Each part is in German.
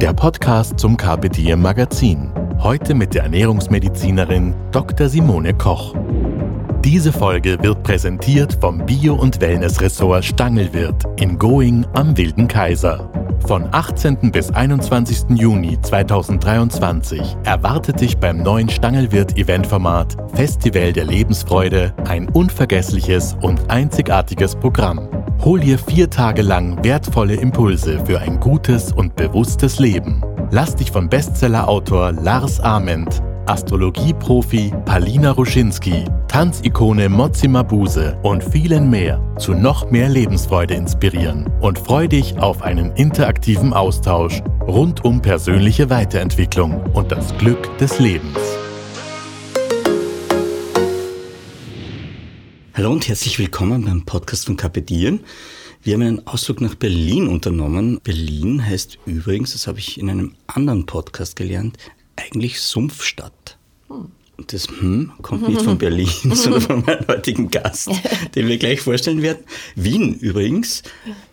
der Podcast zum Carpe Diem Magazin. Heute mit der Ernährungsmedizinerin Dr. Simone Koch. Diese Folge wird präsentiert vom Bio- und Wellness-Ressort Stangelwirt in Going am Wilden Kaiser. Von 18. bis 21. Juni 2023 erwartet dich beim neuen Stangelwirt-Eventformat Festival der Lebensfreude ein unvergessliches und einzigartiges Programm. Hol dir vier Tage lang wertvolle Impulse für ein gutes und bewusstes Leben. Lass dich von Bestseller-Autor Lars Ament, Astrologie-Profi Palina Ruschinski, Tanzikone Mozzi Mabuse und vielen mehr zu noch mehr Lebensfreude inspirieren und freu dich auf einen interaktiven Austausch rund um persönliche Weiterentwicklung und das Glück des Lebens. Hallo und herzlich willkommen beim Podcast von Kapedieren. Wir haben einen Ausflug nach Berlin unternommen. Berlin heißt übrigens, das habe ich in einem anderen Podcast gelernt, eigentlich Sumpfstadt. Hm. Und das hm kommt nicht von Berlin, sondern von meinem heutigen Gast, den wir gleich vorstellen werden. Wien übrigens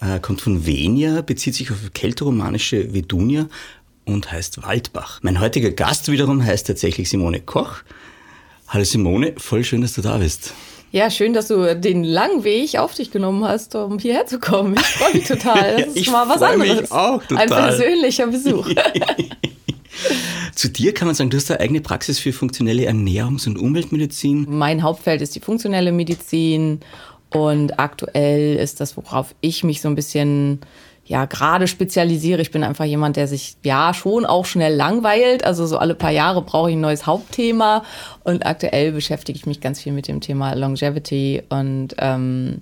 äh, kommt von Venia, bezieht sich auf keltoromanische Vedunia und heißt Waldbach. Mein heutiger Gast wiederum heißt tatsächlich Simone Koch. Hallo Simone, voll schön, dass du da bist. Ja, schön, dass du den langen Weg auf dich genommen hast, um hierher zu kommen. Ich freue mich total. Das ist ich mal was anderes. Mich auch total. Ein persönlicher Besuch. Zu dir kann man sagen, du hast eine eigene Praxis für funktionelle Ernährungs- und Umweltmedizin. Mein Hauptfeld ist die funktionelle Medizin und aktuell ist das, worauf ich mich so ein bisschen ja gerade spezialisiere. Ich bin einfach jemand, der sich ja schon auch schnell langweilt. Also so alle paar Jahre brauche ich ein neues Hauptthema. Und aktuell beschäftige ich mich ganz viel mit dem Thema Longevity und ähm,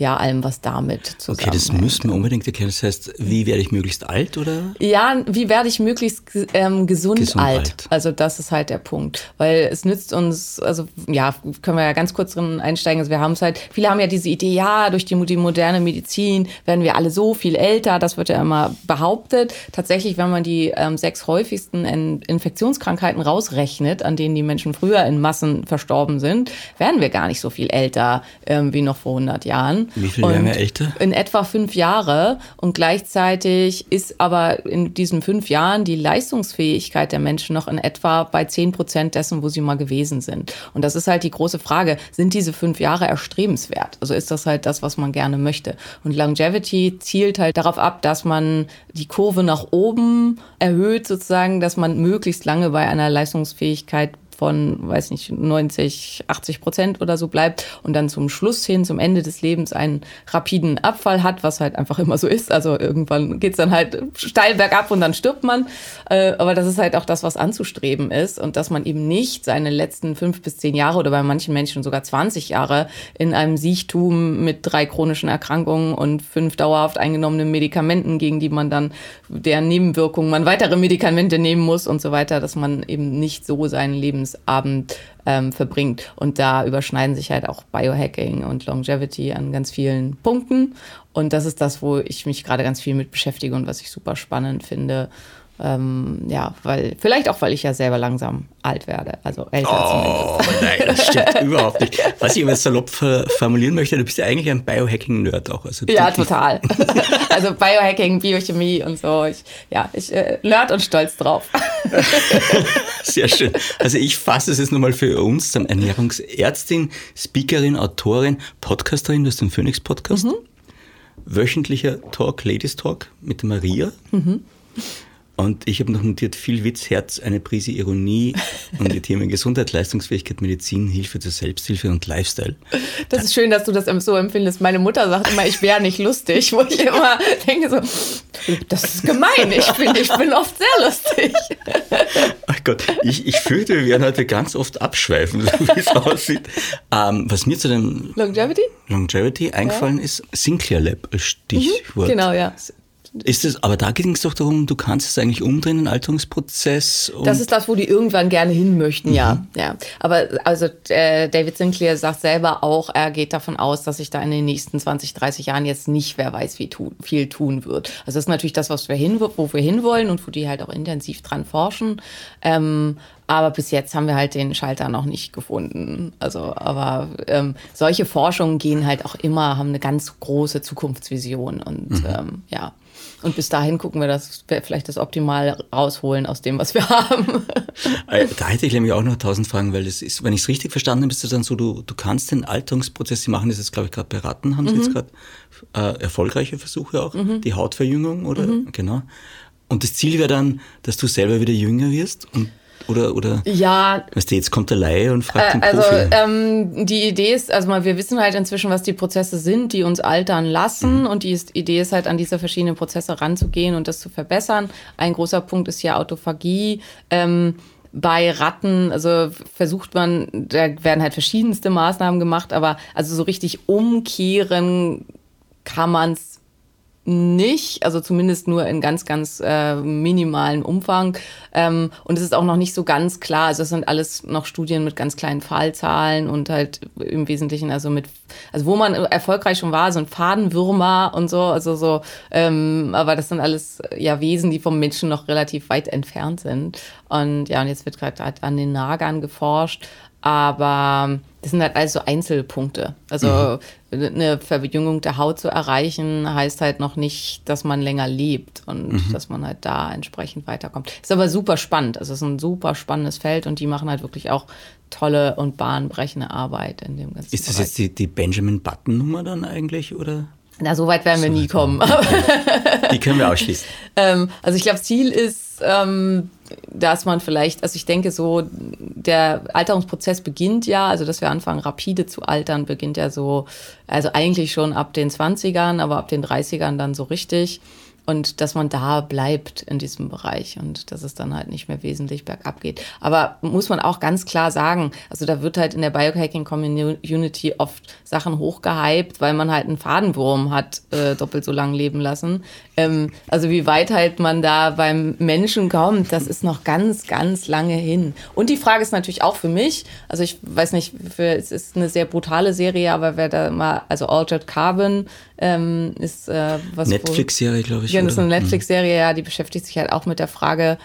ja, allem, was damit zusammenhängt. Okay, das müssen wir unbedingt erkennen. Das heißt, wie werde ich möglichst alt, oder? Ja, wie werde ich möglichst ähm, gesund, Gesund alt? alt. Also das ist halt der Punkt. Weil es nützt uns, also ja, können wir ja ganz kurz drin einsteigen. Also wir haben es halt, viele haben ja diese Idee, ja, durch die, die moderne Medizin werden wir alle so viel älter. Das wird ja immer behauptet. Tatsächlich, wenn man die ähm, sechs häufigsten In Infektionskrankheiten rausrechnet, an denen die Menschen früher in Massen verstorben sind, werden wir gar nicht so viel älter ähm, wie noch vor 100 Jahren. Wie viel werden wir älter? In etwa fünf Jahre. Und gleichzeitig ist aber in diesen fünf Jahren die Leistungsfähigkeit der Menschen noch in etwa bei zehn Prozent dessen, wo sie mal gewesen sind. Und das ist halt die große Frage. Sind diese fünf Jahre erstrebenswert? Also ist das halt das, was man gerne möchte? Und Longevity zielt halt darauf ab, dass man die Kurve nach oben erhöht, sozusagen, dass man möglichst lange bei einer Leistungsfähigkeit von, weiß nicht, 90, 80 Prozent oder so bleibt und dann zum Schluss hin, zum Ende des Lebens einen rapiden Abfall hat, was halt einfach immer so ist. Also irgendwann geht's dann halt steil bergab und dann stirbt man. Äh, aber das ist halt auch das, was anzustreben ist und dass man eben nicht seine letzten fünf bis zehn Jahre oder bei manchen Menschen sogar 20 Jahre in einem Siechtum mit drei chronischen Erkrankungen und fünf dauerhaft eingenommenen Medikamenten, gegen die man dann deren Nebenwirkungen man weitere Medikamente nehmen muss und so weiter, dass man eben nicht so seinen Lebens Abend ähm, verbringt. Und da überschneiden sich halt auch Biohacking und Longevity an ganz vielen Punkten. Und das ist das, wo ich mich gerade ganz viel mit beschäftige und was ich super spannend finde. Ähm, ja, weil, vielleicht auch, weil ich ja selber langsam alt werde, also älter Oh, nein, das stimmt überhaupt nicht. Was ich aber salopp formulieren möchte, du bist ja eigentlich ein Biohacking-Nerd auch. Also Ja, total. also Biohacking, Biochemie und so. Ich, ja, ich äh, nerd und stolz drauf. Sehr schön. Also ich fasse es jetzt nochmal für uns zusammen. Ernährungsärztin, Speakerin, Autorin, Podcasterin, du hast den Phoenix-Podcast. Wöchentlicher Talk, Ladies Talk mit Maria. Und ich habe noch notiert, viel Witz, Herz, eine Prise Ironie und die Themen Gesundheit, Leistungsfähigkeit, Medizin, Hilfe zur Selbsthilfe und Lifestyle. Das ist schön, dass du das so empfindest. Meine Mutter sagt immer, ich wäre nicht lustig, wo ich immer denke so, das ist gemein. Ich bin, ich bin oft sehr lustig. Ach Gott, ich, ich fürchte, wir werden heute ganz oft abschweifen, so wie es aussieht. Ähm, was mir zu dem Longevity? Longevity eingefallen ist, Sinclair Lab als Stichwort. Genau, ja. Ist es, aber da ging es doch darum, du kannst es eigentlich umdrehen, den Alterungsprozess. Das ist das, wo die irgendwann gerne hin möchten, ja. Mhm. ja. Aber also äh, David Sinclair sagt selber auch, er geht davon aus, dass sich da in den nächsten 20, 30 Jahren jetzt nicht, wer weiß, wie tu, viel tun wird. Also das ist natürlich das, was wir hin, wo wir hinwollen und wo die halt auch intensiv dran forschen. Ähm, aber bis jetzt haben wir halt den Schalter noch nicht gefunden. Also, aber ähm, solche Forschungen gehen halt auch immer, haben eine ganz große Zukunftsvision und mhm. ähm, ja. Und bis dahin gucken wir, dass wir vielleicht das optimal rausholen aus dem, was wir haben. Äh, da hätte ich nämlich auch noch tausend Fragen, weil das ist, wenn ich es richtig verstanden habe, ist es dann so, du, du kannst den Alterungsprozess, Sie machen das jetzt, glaube ich, gerade beraten, haben Sie mhm. jetzt gerade äh, erfolgreiche Versuche auch, mhm. die Hautverjüngung, oder? Mhm. Genau. Und das Ziel wäre dann, dass du selber wieder jünger wirst und oder, oder ja. Weißt du, jetzt kommt der Laie und fragt den äh, Also ähm, die Idee ist, also mal, wir wissen halt inzwischen, was die Prozesse sind, die uns altern lassen. Mhm. Und die ist, Idee ist halt, an diese verschiedenen Prozesse ranzugehen und das zu verbessern. Ein großer Punkt ist ja Autophagie. Ähm, bei Ratten, also versucht man, da werden halt verschiedenste Maßnahmen gemacht, aber also so richtig umkehren kann man es nicht, also zumindest nur in ganz, ganz äh, minimalen Umfang. Ähm, und es ist auch noch nicht so ganz klar, also es sind alles noch Studien mit ganz kleinen Fallzahlen und halt im Wesentlichen, also mit, also wo man erfolgreich schon war, so ein Fadenwürmer und so, also so, ähm, aber das sind alles ja Wesen, die vom Menschen noch relativ weit entfernt sind. Und ja, und jetzt wird gerade an den Nagern geforscht. Aber das sind halt also Einzelpunkte. Also mhm. eine Verjüngung der Haut zu erreichen, heißt halt noch nicht, dass man länger lebt und mhm. dass man halt da entsprechend weiterkommt. Ist aber super spannend. Also es ist ein super spannendes Feld und die machen halt wirklich auch tolle und bahnbrechende Arbeit in dem ganzen Ist das Bereich. jetzt die, die Benjamin Button-Nummer dann eigentlich, oder? Na, so weit werden so wir nie kommen. die können wir ausschließen. ähm, also ich glaube, Ziel ist, ähm, dass man vielleicht, also ich denke so, der Alterungsprozess beginnt ja, also dass wir anfangen rapide zu altern, beginnt ja so, also eigentlich schon ab den 20ern, aber ab den 30ern dann so richtig und dass man da bleibt in diesem Bereich und dass es dann halt nicht mehr wesentlich bergab geht. Aber muss man auch ganz klar sagen, also da wird halt in der Biohacking Community oft Sachen hochgehypt, weil man halt einen Fadenwurm hat äh, doppelt so lang leben lassen. Ähm, also wie weit halt man da beim Menschen kommt, das ist noch ganz, ganz lange hin. Und die Frage ist natürlich auch für mich, also ich weiß nicht, für, es ist eine sehr brutale Serie, aber wer da mal, also Altered Carbon ähm, ist äh, was. Netflix-Serie, glaube ich. Ja, das ist eine mhm. Netflix-Serie, ja, die beschäftigt sich halt auch mit der Frage,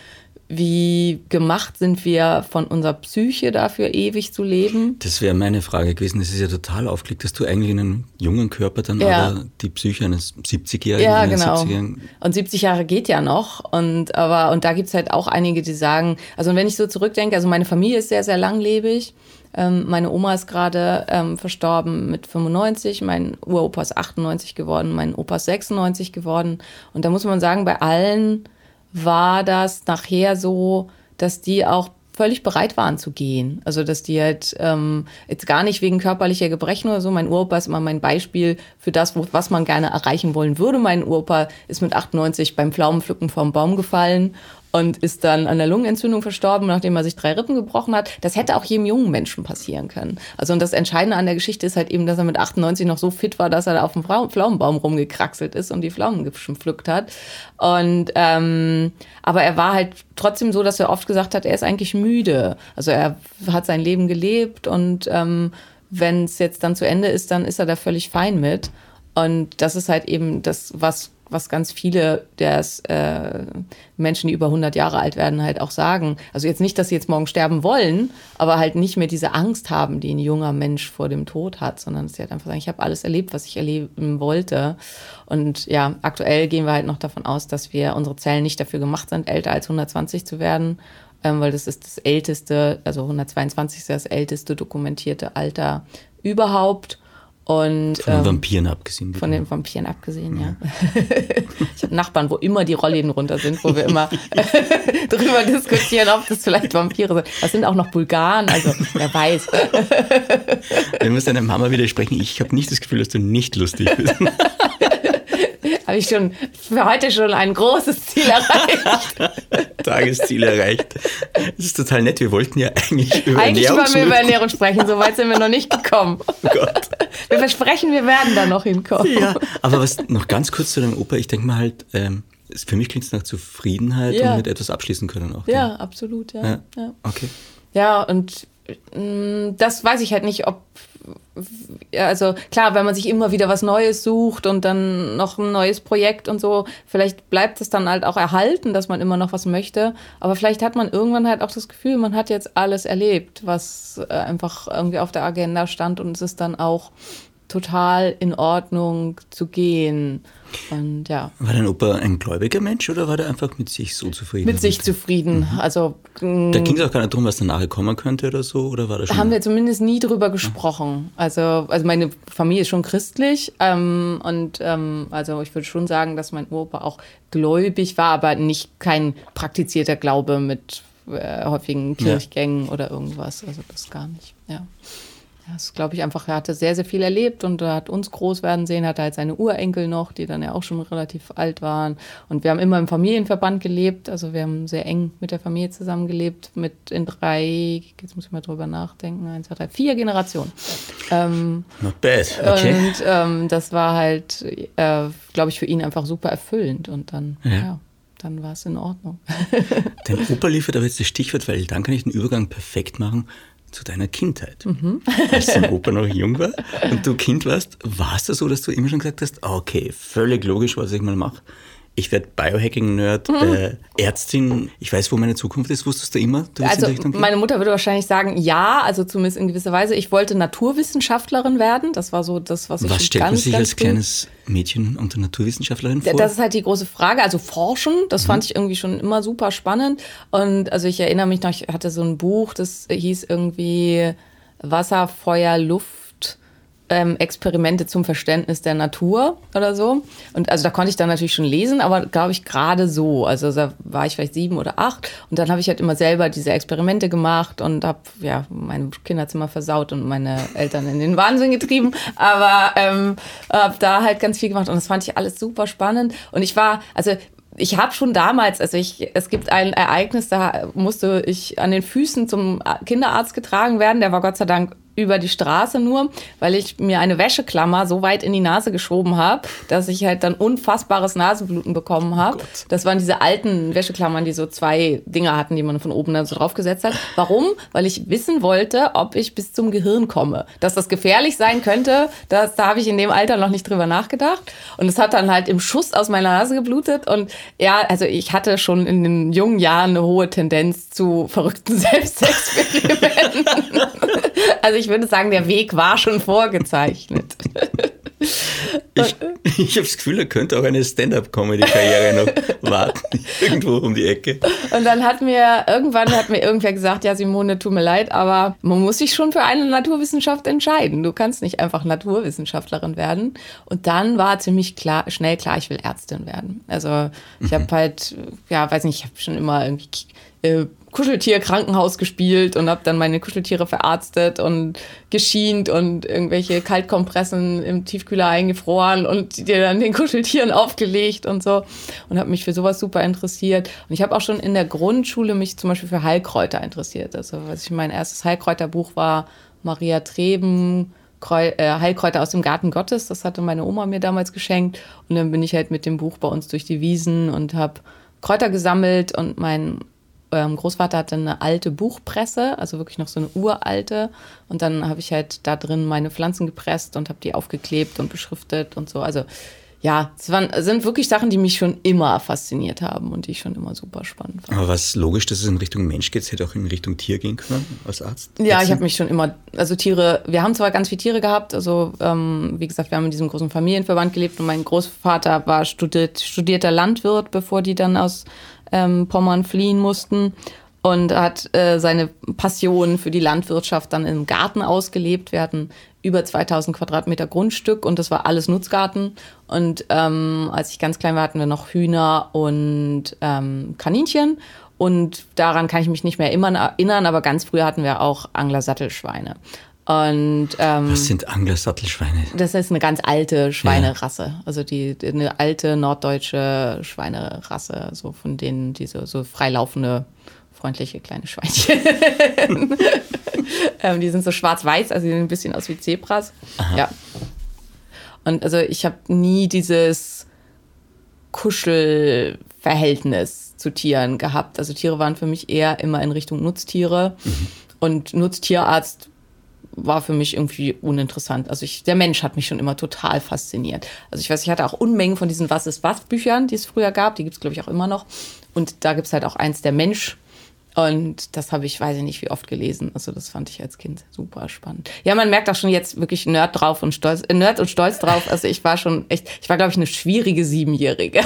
wie gemacht sind wir von unserer Psyche dafür, ewig zu leben? Das wäre meine Frage gewesen. Das ist ja total aufgelegt, dass du eigentlich in einem jungen Körper dann ja. aber die Psyche eines 70-Jährigen. Ja, genau. 70 und 70 Jahre geht ja noch. Und, aber, und da gibt es halt auch einige, die sagen, also wenn ich so zurückdenke, also meine Familie ist sehr, sehr langlebig. Ähm, meine Oma ist gerade ähm, verstorben mit 95, mein Uropa ist 98 geworden, mein Opa ist 96 geworden. Und da muss man sagen, bei allen war das nachher so, dass die auch völlig bereit waren zu gehen. Also dass die halt ähm, jetzt gar nicht wegen körperlicher Gebrechen oder so. Mein Uropa ist immer mein Beispiel für das, wo, was man gerne erreichen wollen würde. Mein Uropa ist mit 98 beim Pflaumenpflücken vom Baum gefallen und ist dann an der Lungenentzündung verstorben, nachdem er sich drei Rippen gebrochen hat. Das hätte auch jedem jungen Menschen passieren können. Also und das Entscheidende an der Geschichte ist halt eben, dass er mit 98 noch so fit war, dass er da auf dem Pflaumenbaum rumgekraxelt ist und die Pflaumen gepflückt hat. Und ähm, aber er war halt trotzdem so, dass er oft gesagt hat, er ist eigentlich müde. Also er hat sein Leben gelebt und ähm, wenn es jetzt dann zu Ende ist, dann ist er da völlig fein mit. Und das ist halt eben das, was was ganz viele der äh, Menschen, die über 100 Jahre alt werden, halt auch sagen. Also jetzt nicht, dass sie jetzt morgen sterben wollen, aber halt nicht mehr diese Angst haben, die ein junger Mensch vor dem Tod hat, sondern dass sie halt einfach sagen, ich habe alles erlebt, was ich erleben wollte. Und ja, aktuell gehen wir halt noch davon aus, dass wir unsere Zellen nicht dafür gemacht sind, älter als 120 zu werden, ähm, weil das ist das älteste, also 122 ist das älteste dokumentierte Alter überhaupt. Und, von den ähm, Vampiren abgesehen. Bitte. Von den Vampiren abgesehen, ja. ja. ich habe Nachbarn, wo immer die Rollläden runter sind, wo wir immer drüber diskutieren, ob das vielleicht Vampire sind. Das sind auch noch Bulgaren, also wer weiß. du musst deiner Mama widersprechen. Ich habe nicht das Gefühl, dass du nicht lustig bist habe ich schon für heute schon ein großes Ziel erreicht. Tagesziel erreicht. Das ist total nett. Wir wollten ja eigentlich über eigentlich Ernährung Eigentlich wollen wir über Ernährung sprechen. So weit sind wir noch nicht gekommen. Oh Gott. wir versprechen, wir werden da noch hinkommen. Ja, aber was noch ganz kurz zu deinem Opa, ich denke mal halt, ähm, für mich klingt es nach Zufriedenheit Ja. und mit etwas abschließen können auch. Ja, absolut, ja. Ja. ja. Okay. Ja, und das weiß ich halt nicht, ob. Also klar, wenn man sich immer wieder was Neues sucht und dann noch ein neues Projekt und so, vielleicht bleibt es dann halt auch erhalten, dass man immer noch was möchte. Aber vielleicht hat man irgendwann halt auch das Gefühl, man hat jetzt alles erlebt, was äh, einfach irgendwie auf der Agenda stand und es ist dann auch total in Ordnung zu gehen. Und ja. War dein Opa ein gläubiger Mensch oder war der einfach mit sich so zufrieden? Mit sich zufrieden. Also mh, Da ging es auch gar nicht darum, was danach kommen könnte oder so, oder war das schon? haben wir zumindest nie drüber gesprochen. Also, also meine Familie ist schon christlich ähm, und ähm, also ich würde schon sagen, dass mein Opa auch gläubig war, aber nicht kein praktizierter Glaube mit äh, häufigen Kirchgängen oder irgendwas. Also das gar nicht. Ja. Das glaube ich einfach, er hatte sehr, sehr viel erlebt und er hat uns groß werden sehen, hatte halt seine Urenkel noch, die dann ja auch schon relativ alt waren. Und wir haben immer im Familienverband gelebt, also wir haben sehr eng mit der Familie zusammengelebt, mit in drei, jetzt muss ich mal drüber nachdenken, eins, zwei, drei, vier Generationen. Ähm, Not bad, okay. Und ähm, das war halt, äh, glaube ich, für ihn einfach super erfüllend und dann, Ja. ja, dann war es in Ordnung. Dein Opa liefert aber jetzt das Stichwort, weil dann kann ich den Übergang perfekt machen zu deiner Kindheit. Mhm. Als dein Opa noch jung war und du Kind warst, war es da so, dass du immer schon gesagt hast, okay, völlig logisch, was ich mal mache. Ich werde Biohacking-Nerd, Mhm. äh, Ärztin, ich weiß, wo meine Zukunft ist. Wusstest du immer, du Also meine Mutter würde wahrscheinlich sagen, ja, also zumindest in gewisser Weise. Ich wollte Naturwissenschaftlerin werden. Das war so das, was ich Was stellt man ganz, sich ganz als früh- kleines Mädchen unter Naturwissenschaftlerin vor? Das ist halt die große Frage. Also Forschen, das Mhm. fand ich irgendwie schon immer super spannend. Und also ich erinnere mich noch, ich hatte so ein Buch, das hieß irgendwie Wasser, Feuer, Luft. Ähm, Experimente zum Verständnis der Natur oder so. Und also da konnte ich dann natürlich schon lesen, aber glaube ich gerade so. Also da war ich vielleicht sieben oder acht und dann habe ich halt immer selber diese Experimente gemacht und habe ja mein Kinderzimmer versaut und meine Eltern in den Wahnsinn getrieben. Aber ähm, habe da halt ganz viel gemacht und das fand ich alles super spannend. Und ich war, also ich habe schon damals, also ich, es gibt ein Ereignis, da musste ich an den Füßen zum Kinderarzt getragen werden. Der war Gott sei Dank über die Straße nur, weil ich mir eine Wäscheklammer so weit in die Nase geschoben habe, dass ich halt dann unfassbares Nasenbluten bekommen habe. das waren diese alten Wäscheklammern, die so zwei Dinger hatten, die man von oben dann so draufgesetzt hat. Warum? Weil ich wissen wollte, ob ich bis zum Gehirn komme. Dass das gefährlich sein könnte, das, da habe ich in dem Alter noch nicht drüber nachgedacht. Und es hat dann halt im Schuss aus meiner Nase geblutet. Und ja, also ich hatte schon in den jungen Jahren eine hohe Tendenz zu verrückten Selbstexperimenten. also ich würde sagen, der Weg war schon vorgezeichnet. Ich, ich habe das Gefühl, er könnte auch eine Stand-up-Comedy-Karriere noch warten, irgendwo um die Ecke. Und dann hat mir, irgendwann hat mir irgendwer gesagt, ja Simone, tut mir leid, aber man muss sich schon für eine Naturwissenschaft entscheiden. Du kannst nicht einfach Naturwissenschaftlerin werden. Und dann war ziemlich klar, schnell klar, ich will Ärztin werden. Also ich habe halt, ja, weiß nicht, ich habe schon immer irgendwie äh, Kuscheltier-Krankenhaus gespielt und habe dann meine Kuscheltiere verarztet und geschient und irgendwelche Kaltkompressen im Tiefkühler eingefroren und dir dann den Kuscheltieren aufgelegt und so und habe mich für sowas super interessiert. Und ich habe auch schon in der Grundschule mich zum Beispiel für Heilkräuter interessiert. Also was ich mein erstes Heilkräuterbuch war Maria Treben, äh, Heilkräuter aus dem Garten Gottes. Das hatte meine Oma mir damals geschenkt. Und dann bin ich halt mit dem Buch bei uns durch die Wiesen und habe Kräuter gesammelt und mein ähm, Großvater hatte eine alte Buchpresse, also wirklich noch so eine uralte. Und dann habe ich halt da drin meine Pflanzen gepresst und habe die aufgeklebt und beschriftet und so. Also ja, es waren, sind wirklich Sachen, die mich schon immer fasziniert haben und die ich schon immer super spannend fand. Aber was logisch, dass es in Richtung Mensch geht, es hätte auch in Richtung Tier gehen können als Arzt? Ja, ich habe mich schon immer, also Tiere, wir haben zwar ganz viele Tiere gehabt, also ähm, wie gesagt, wir haben in diesem großen Familienverband gelebt und mein Großvater war studiert, studierter Landwirt, bevor die dann aus ähm, Pommern fliehen mussten und hat äh, seine Passion für die Landwirtschaft dann im Garten ausgelebt. Wir hatten über 2000 Quadratmeter Grundstück und das war alles Nutzgarten. Und ähm, als ich ganz klein war, hatten wir noch Hühner und ähm, Kaninchen. Und daran kann ich mich nicht mehr immer erinnern, aber ganz früh hatten wir auch Angler-Sattelschweine. Und ähm, Was sind Angler-Sattelschweine? das ist eine ganz alte Schweinerasse. Also die, die- eine alte norddeutsche Schweinerasse, so von denen diese so freilaufende freundliche kleine Schweinchen. ähm, die sind so schwarz-weiß, also die sehen ein bisschen aus wie Zebras. Aha. Ja. Und also ich habe nie dieses Kuschelverhältnis zu Tieren gehabt. Also Tiere waren für mich eher immer in Richtung Nutztiere. Mhm. Und Nutztierarzt war für mich irgendwie uninteressant. Also ich, der Mensch hat mich schon immer total fasziniert. Also ich weiß, ich hatte auch Unmengen von diesen Was ist was Büchern, die es früher gab. Die gibt es, glaube ich, auch immer noch. Und da gibt es halt auch eins, der Mensch und das habe ich, weiß ich nicht, wie oft gelesen. Also das fand ich als Kind super spannend. Ja, man merkt auch schon jetzt wirklich Nerd drauf und stolz, äh, Nerd und stolz drauf. Also ich war schon echt, ich war glaube ich eine schwierige Siebenjährige.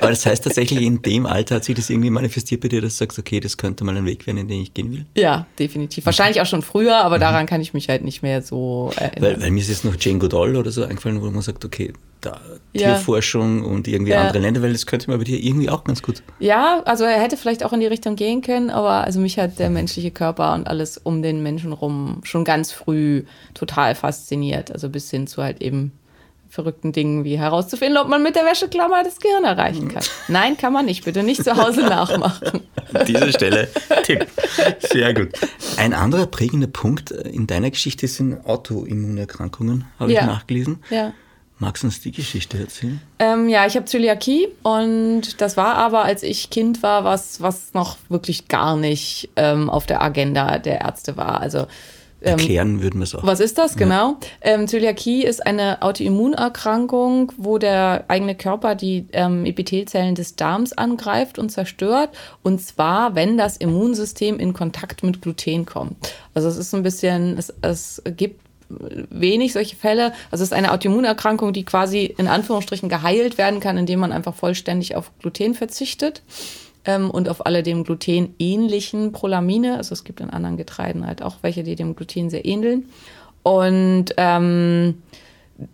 Aber das heißt tatsächlich, in dem Alter hat sich das irgendwie manifestiert bei dir, dass du sagst, okay, das könnte mal ein Weg werden, in den ich gehen will? Ja, definitiv. Wahrscheinlich auch schon früher, aber mhm. daran kann ich mich halt nicht mehr so erinnern. Weil, weil mir ist jetzt noch Jane Goodall oder so eingefallen, wo man sagt, okay, ja. Tierforschung und irgendwie ja. andere Länder, weil das könnte man bei dir irgendwie auch ganz gut. Ja, also er hätte vielleicht auch in die Richtung gehen können, aber also mich hat der menschliche Körper und alles um den Menschen rum schon ganz früh total fasziniert. Also bis hin zu halt eben verrückten Dingen wie herauszufinden, ob man mit der Wäscheklammer das Gehirn erreichen kann. Nein, kann man nicht. Bitte nicht zu Hause nachmachen. An dieser Stelle Tipp. Sehr gut. Ein anderer prägender Punkt in deiner Geschichte sind Autoimmunerkrankungen, habe ja. ich nachgelesen. Ja. Magst du uns die Geschichte erzählen? Ähm, ja, ich habe Zöliakie und das war aber, als ich Kind war, was, was noch wirklich gar nicht ähm, auf der Agenda der Ärzte war. Also ähm, Erklären würden wir es auch. Was ist das genau? Ja. Ähm, Zöliakie ist eine Autoimmunerkrankung, wo der eigene Körper die ähm, Epithelzellen des Darms angreift und zerstört. Und zwar, wenn das Immunsystem in Kontakt mit Gluten kommt. Also es ist ein bisschen, es, es gibt wenig solche Fälle. Also es ist eine Autoimmunerkrankung, die quasi in Anführungsstrichen geheilt werden kann, indem man einfach vollständig auf Gluten verzichtet ähm, und auf alle dem Gluten ähnlichen Prolamine. Also es gibt in anderen Getreiden halt auch welche, die dem Gluten sehr ähneln. Und ähm,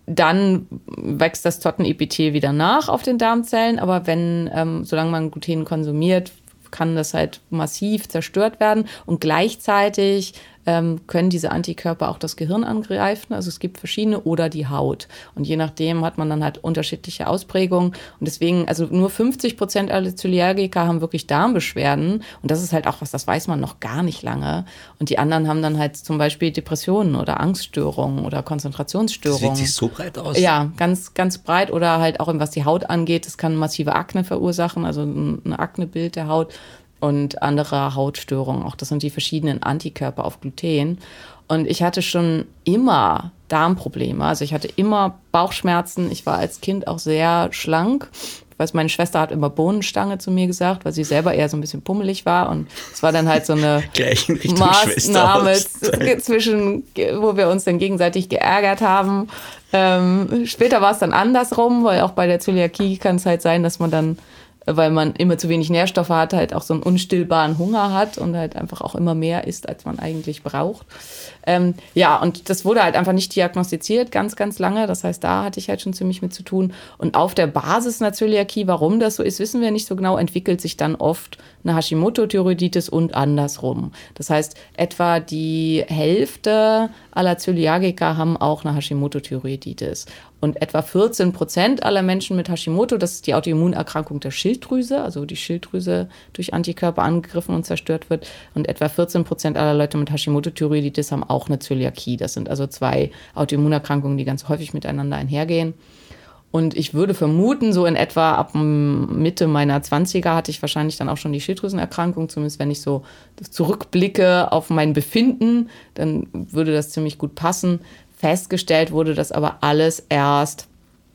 dann wächst das Tottenepithel wieder nach auf den Darmzellen, aber wenn, ähm, solange man Gluten konsumiert, kann das halt massiv zerstört werden und gleichzeitig ähm, können diese Antikörper auch das Gehirn angreifen. Also es gibt verschiedene oder die Haut. Und je nachdem hat man dann halt unterschiedliche Ausprägungen. Und deswegen, also nur 50 Prozent aller Zöliakiker haben wirklich Darmbeschwerden. Und das ist halt auch was, das weiß man noch gar nicht lange. Und die anderen haben dann halt zum Beispiel Depressionen oder Angststörungen oder Konzentrationsstörungen. Das sieht sich so breit aus. Ja, ganz, ganz breit. Oder halt auch, was die Haut angeht, das kann massive Akne verursachen, also ein Aknebild der Haut und andere Hautstörungen. Auch das sind die verschiedenen Antikörper auf Gluten. Und ich hatte schon immer Darmprobleme. Also ich hatte immer Bauchschmerzen. Ich war als Kind auch sehr schlank. Ich weiß, meine Schwester hat immer Bohnenstange zu mir gesagt, weil sie selber eher so ein bisschen pummelig war. Und es war dann halt so eine Maßnahme zwischen, wo wir uns dann gegenseitig geärgert haben. Ähm, später war es dann andersrum, weil auch bei der Zöliakie kann es halt sein, dass man dann weil man immer zu wenig Nährstoffe hat, halt auch so einen unstillbaren Hunger hat und halt einfach auch immer mehr isst, als man eigentlich braucht. Ähm, ja, und das wurde halt einfach nicht diagnostiziert, ganz, ganz lange. Das heißt, da hatte ich halt schon ziemlich mit zu tun. Und auf der Basis einer Zöliakie, warum das so ist, wissen wir nicht so genau, entwickelt sich dann oft eine Hashimoto-Thyreoiditis und andersrum. Das heißt, etwa die Hälfte aller Zöliakiker haben auch eine Hashimoto-Thyreoiditis. Und etwa 14 Prozent aller Menschen mit Hashimoto, das ist die Autoimmunerkrankung der Schilddrüse, also die Schilddrüse durch Antikörper angegriffen und zerstört wird. Und etwa 14 Prozent aller Leute mit Hashimoto-Thyreoiditis haben auch eine Zöliakie. Das sind also zwei Autoimmunerkrankungen, die ganz häufig miteinander einhergehen. Und ich würde vermuten, so in etwa ab Mitte meiner 20er hatte ich wahrscheinlich dann auch schon die Schilddrüsenerkrankung. Zumindest wenn ich so zurückblicke auf mein Befinden, dann würde das ziemlich gut passen. Festgestellt wurde das aber alles erst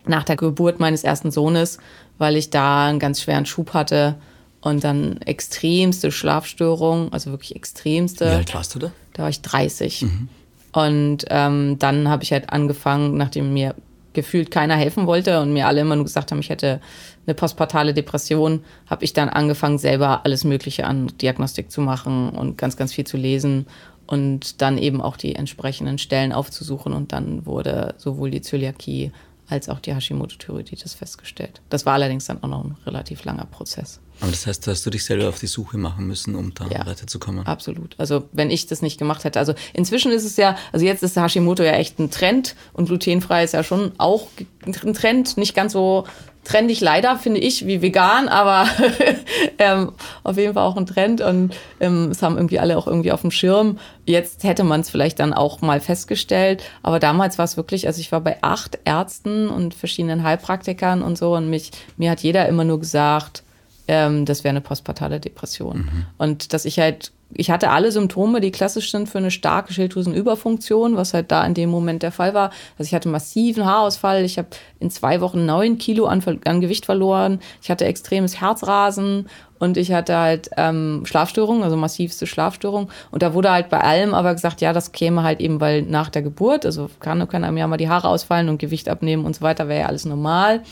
nach der Geburt meines ersten Sohnes, weil ich da einen ganz schweren Schub hatte und dann extremste Schlafstörungen, also wirklich extremste. Wie alt warst du da? Da war ich 30. Mhm. Und ähm, dann habe ich halt angefangen, nachdem mir gefühlt keiner helfen wollte und mir alle immer nur gesagt haben, ich hätte eine postpartale Depression, habe ich dann angefangen, selber alles Mögliche an Diagnostik zu machen und ganz, ganz viel zu lesen und dann eben auch die entsprechenden Stellen aufzusuchen. Und dann wurde sowohl die Zöliakie als auch die Hashimoto-Thyreoiditis festgestellt. Das war allerdings dann auch noch ein relativ langer Prozess. Aber das heißt, hast du dich selber auf die Suche machen müssen, um da ja, weiterzukommen? Absolut. Also wenn ich das nicht gemacht hätte. Also inzwischen ist es ja, also jetzt ist Hashimoto ja echt ein Trend und glutenfrei ist ja schon auch ein Trend, nicht ganz so trendig leider, finde ich, wie vegan, aber ähm, auf jeden Fall auch ein Trend und ähm, es haben irgendwie alle auch irgendwie auf dem Schirm. Jetzt hätte man es vielleicht dann auch mal festgestellt, aber damals war es wirklich, also ich war bei acht Ärzten und verschiedenen Heilpraktikern und so und mich, mir hat jeder immer nur gesagt, ähm, das wäre eine postpartale Depression. Mhm. Und dass ich halt ich hatte alle Symptome, die klassisch sind für eine starke Schilddrüsenüberfunktion, was halt da in dem Moment der Fall war. Also ich hatte massiven Haarausfall, ich habe in zwei Wochen neun Kilo an, an, Gewicht verloren, ich hatte extremes Herzrasen und ich hatte halt ähm, Schlafstörungen, also massivste Schlafstörungen. Und da wurde halt bei allem aber gesagt, ja, das käme halt eben, weil nach der Geburt, also kann, kann einem ja mal die Haare ausfallen und Gewicht abnehmen und so weiter, wäre ja alles normal.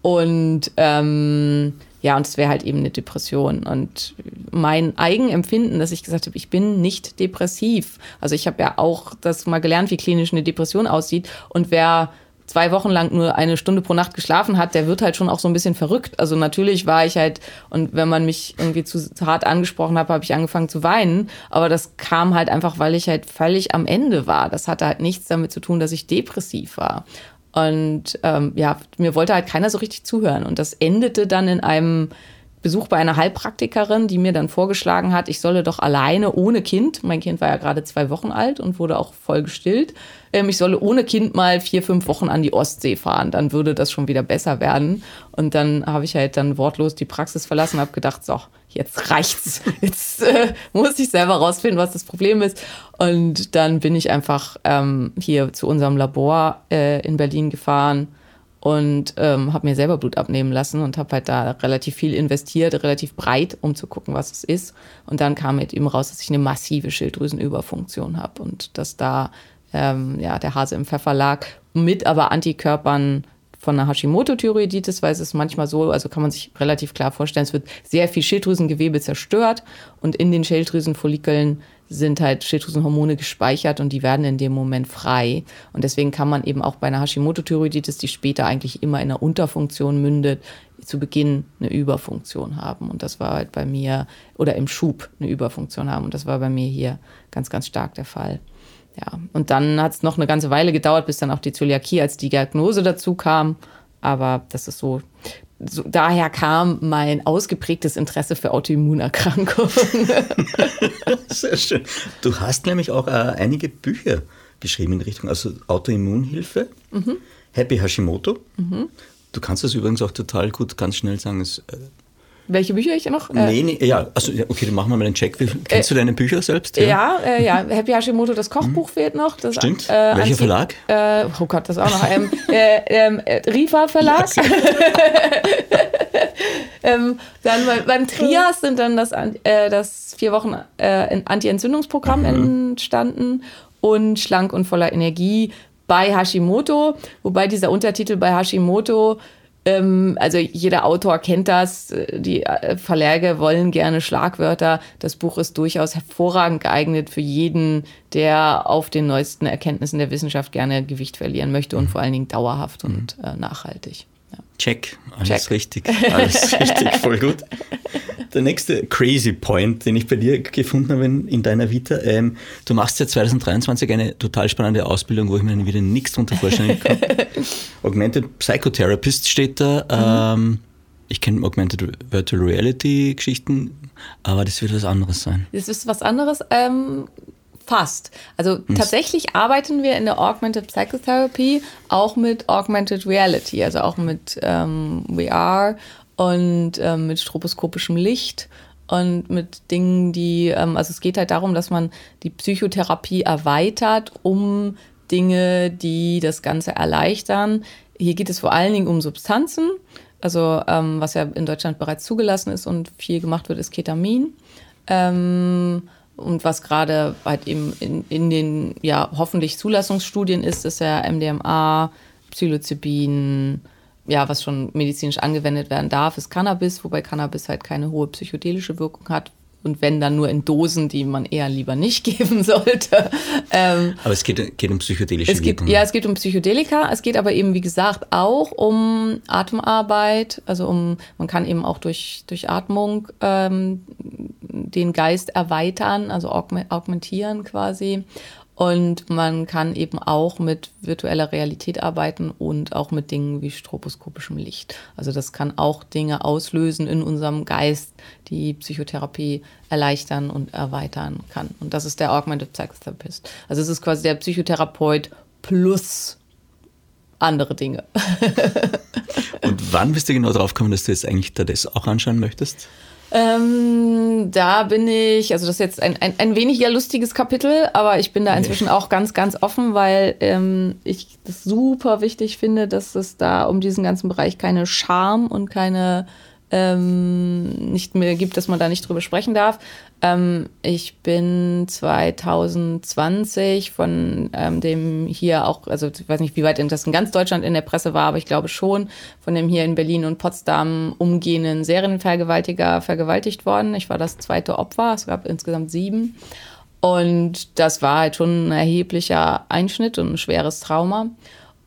Und ähm, ja, und es wäre halt eben eine Depression. Und mein Eigenempfinden, dass ich gesagt habe, ich bin nicht depressiv. Also ich habe ja auch das mal gelernt, wie klinisch eine Depression aussieht. Und wer zwei Wochen lang nur eine Stunde pro Nacht geschlafen hat, der wird halt schon auch so ein bisschen verrückt. Also natürlich war ich halt, und wenn man mich irgendwie zu hart angesprochen hat, habe ich angefangen zu weinen. Aber das kam halt einfach, weil ich halt völlig am Ende war. Das hatte halt nichts damit zu tun, dass ich depressiv war. Und ähm, ja, mir wollte halt keiner so richtig zuhören. Und das endete dann in einem Besuch bei einer Heilpraktikerin, die mir dann vorgeschlagen hat, ich solle doch alleine ohne Kind, mein Kind war ja gerade zwei Wochen alt und wurde auch voll gestillt, ähm, ich solle ohne Kind mal vier, fünf Wochen an die Ostsee fahren, dann würde das schon wieder besser werden. Und dann habe ich halt dann wortlos die Praxis verlassen, habe gedacht, so, jetzt reicht's. Jetzt äh, muss ich selber rausfinden, was das Problem ist. Und dann bin ich einfach ähm, hier zu unserem Labor äh, in Berlin gefahren und ähm, habe mir selber Blut abnehmen lassen und habe halt da relativ viel investiert, relativ breit, um zu gucken, was es ist. Und dann kam halt eben raus, dass ich eine massive Schilddrüsenüberfunktion habe und dass da ähm, ja, der Hase im Pfeffer lag, mit aber Antikörpern von einer Hashimoto-Thyreoiditis, weil es ist manchmal so, also kann man sich relativ klar vorstellen, es wird sehr viel Schilddrüsengewebe zerstört und in den Schilddrüsenfollikeln sind halt Schilddrüsenhormone gespeichert und die werden in dem Moment frei. Und deswegen kann man eben auch bei einer Hashimoto-Thyreoiditis, die später eigentlich immer in einer Unterfunktion mündet, zu Beginn eine Überfunktion haben. Und das war halt bei mir, oder im Schub eine Überfunktion haben. Und das war bei mir hier ganz, ganz stark der Fall. Ja, und dann hat es noch eine ganze Weile gedauert, bis dann auch die Zöliakie als die Diagnose dazu kam. Aber das ist so so, daher kam mein ausgeprägtes Interesse für Autoimmunerkrankungen. Sehr schön. Du hast nämlich auch äh, einige Bücher geschrieben in Richtung also Autoimmunhilfe, mhm. Happy Hashimoto. Mhm. Du kannst das übrigens auch total gut ganz schnell sagen. Es, äh, welche Bücher ich noch? Äh, nee, nee, ja, also okay, dann machen wir mal einen Check. Kennst äh, du deine Bücher selbst? Ja, ja, äh, ja, Happy Hashimoto, das Kochbuch mhm. fehlt noch. Das, Stimmt. Äh, Welcher Verlag? Äh, oh Gott, das auch noch. ähm, äh, ähm, Rifa Verlag. Ja, ähm, dann bei, beim Trias sind dann das, das vier Wochen Anti-Entzündungsprogramm mhm. entstanden und schlank und voller Energie bei Hashimoto, wobei dieser Untertitel bei Hashimoto also jeder Autor kennt das. Die äh, Verlage wollen gerne Schlagwörter. Das Buch ist durchaus hervorragend geeignet für jeden, der auf den neuesten Erkenntnissen der Wissenschaft gerne Gewicht verlieren möchte und mhm. vor allen Dingen dauerhaft mhm. und äh, nachhaltig. Check, alles Check. richtig, alles richtig, voll gut. Der nächste crazy Point, den ich bei dir gefunden habe in, in deiner Vita, ähm, du machst ja 2023 eine total spannende Ausbildung, wo ich mir wieder nichts drunter vorstellen kann. Augmented Psychotherapist steht da. Mhm. Ähm, ich kenne Augmented Virtual Reality Geschichten, aber das wird was anderes sein. Das ist was anderes. Ähm, Fast. Also hm. tatsächlich arbeiten wir in der Augmented Psychotherapy auch mit Augmented Reality, also auch mit ähm, VR und ähm, mit stroboskopischem Licht und mit Dingen, die, ähm, also es geht halt darum, dass man die Psychotherapie erweitert, um Dinge, die das Ganze erleichtern. Hier geht es vor allen Dingen um Substanzen. Also ähm, was ja in Deutschland bereits zugelassen ist und viel gemacht wird, ist Ketamin. Ähm, und was gerade halt eben in, in den ja hoffentlich Zulassungsstudien ist, ist ja MDMA, Psilocybin, ja, was schon medizinisch angewendet werden darf, ist Cannabis, wobei Cannabis halt keine hohe psychedelische Wirkung hat, und wenn dann nur in Dosen, die man eher lieber nicht geben sollte. Ähm, aber es geht, geht um psychedelische es geht, Wirkungen. Ja, es geht um Psychedelika. Es geht aber eben, wie gesagt, auch um Atemarbeit. Also um, man kann eben auch durch, durch Atmung ähm, den Geist erweitern, also augmentieren quasi. Und man kann eben auch mit virtueller Realität arbeiten und auch mit Dingen wie stroboskopischem Licht. Also das kann auch Dinge auslösen in unserem Geist, die Psychotherapie erleichtern und erweitern kann. Und das ist der Augmented Psychotherapist. Also es ist quasi der Psychotherapeut plus andere Dinge. und wann bist du genau drauf gekommen, dass du jetzt eigentlich da das auch anschauen möchtest? Ähm, da bin ich, also das ist jetzt ein, ein, ein weniger lustiges Kapitel, aber ich bin da inzwischen auch ganz, ganz offen, weil ähm, ich das super wichtig finde, dass es da um diesen ganzen Bereich keine Scham und keine ähm, nicht mehr gibt, dass man da nicht drüber sprechen darf. Ähm, ich bin 2020 von ähm, dem hier auch, also ich weiß nicht, wie weit das in ganz Deutschland in der Presse war, aber ich glaube schon, von dem hier in Berlin und Potsdam umgehenden Serienvergewaltiger vergewaltigt worden. Ich war das zweite Opfer, es gab insgesamt sieben. Und das war halt schon ein erheblicher Einschnitt und ein schweres Trauma.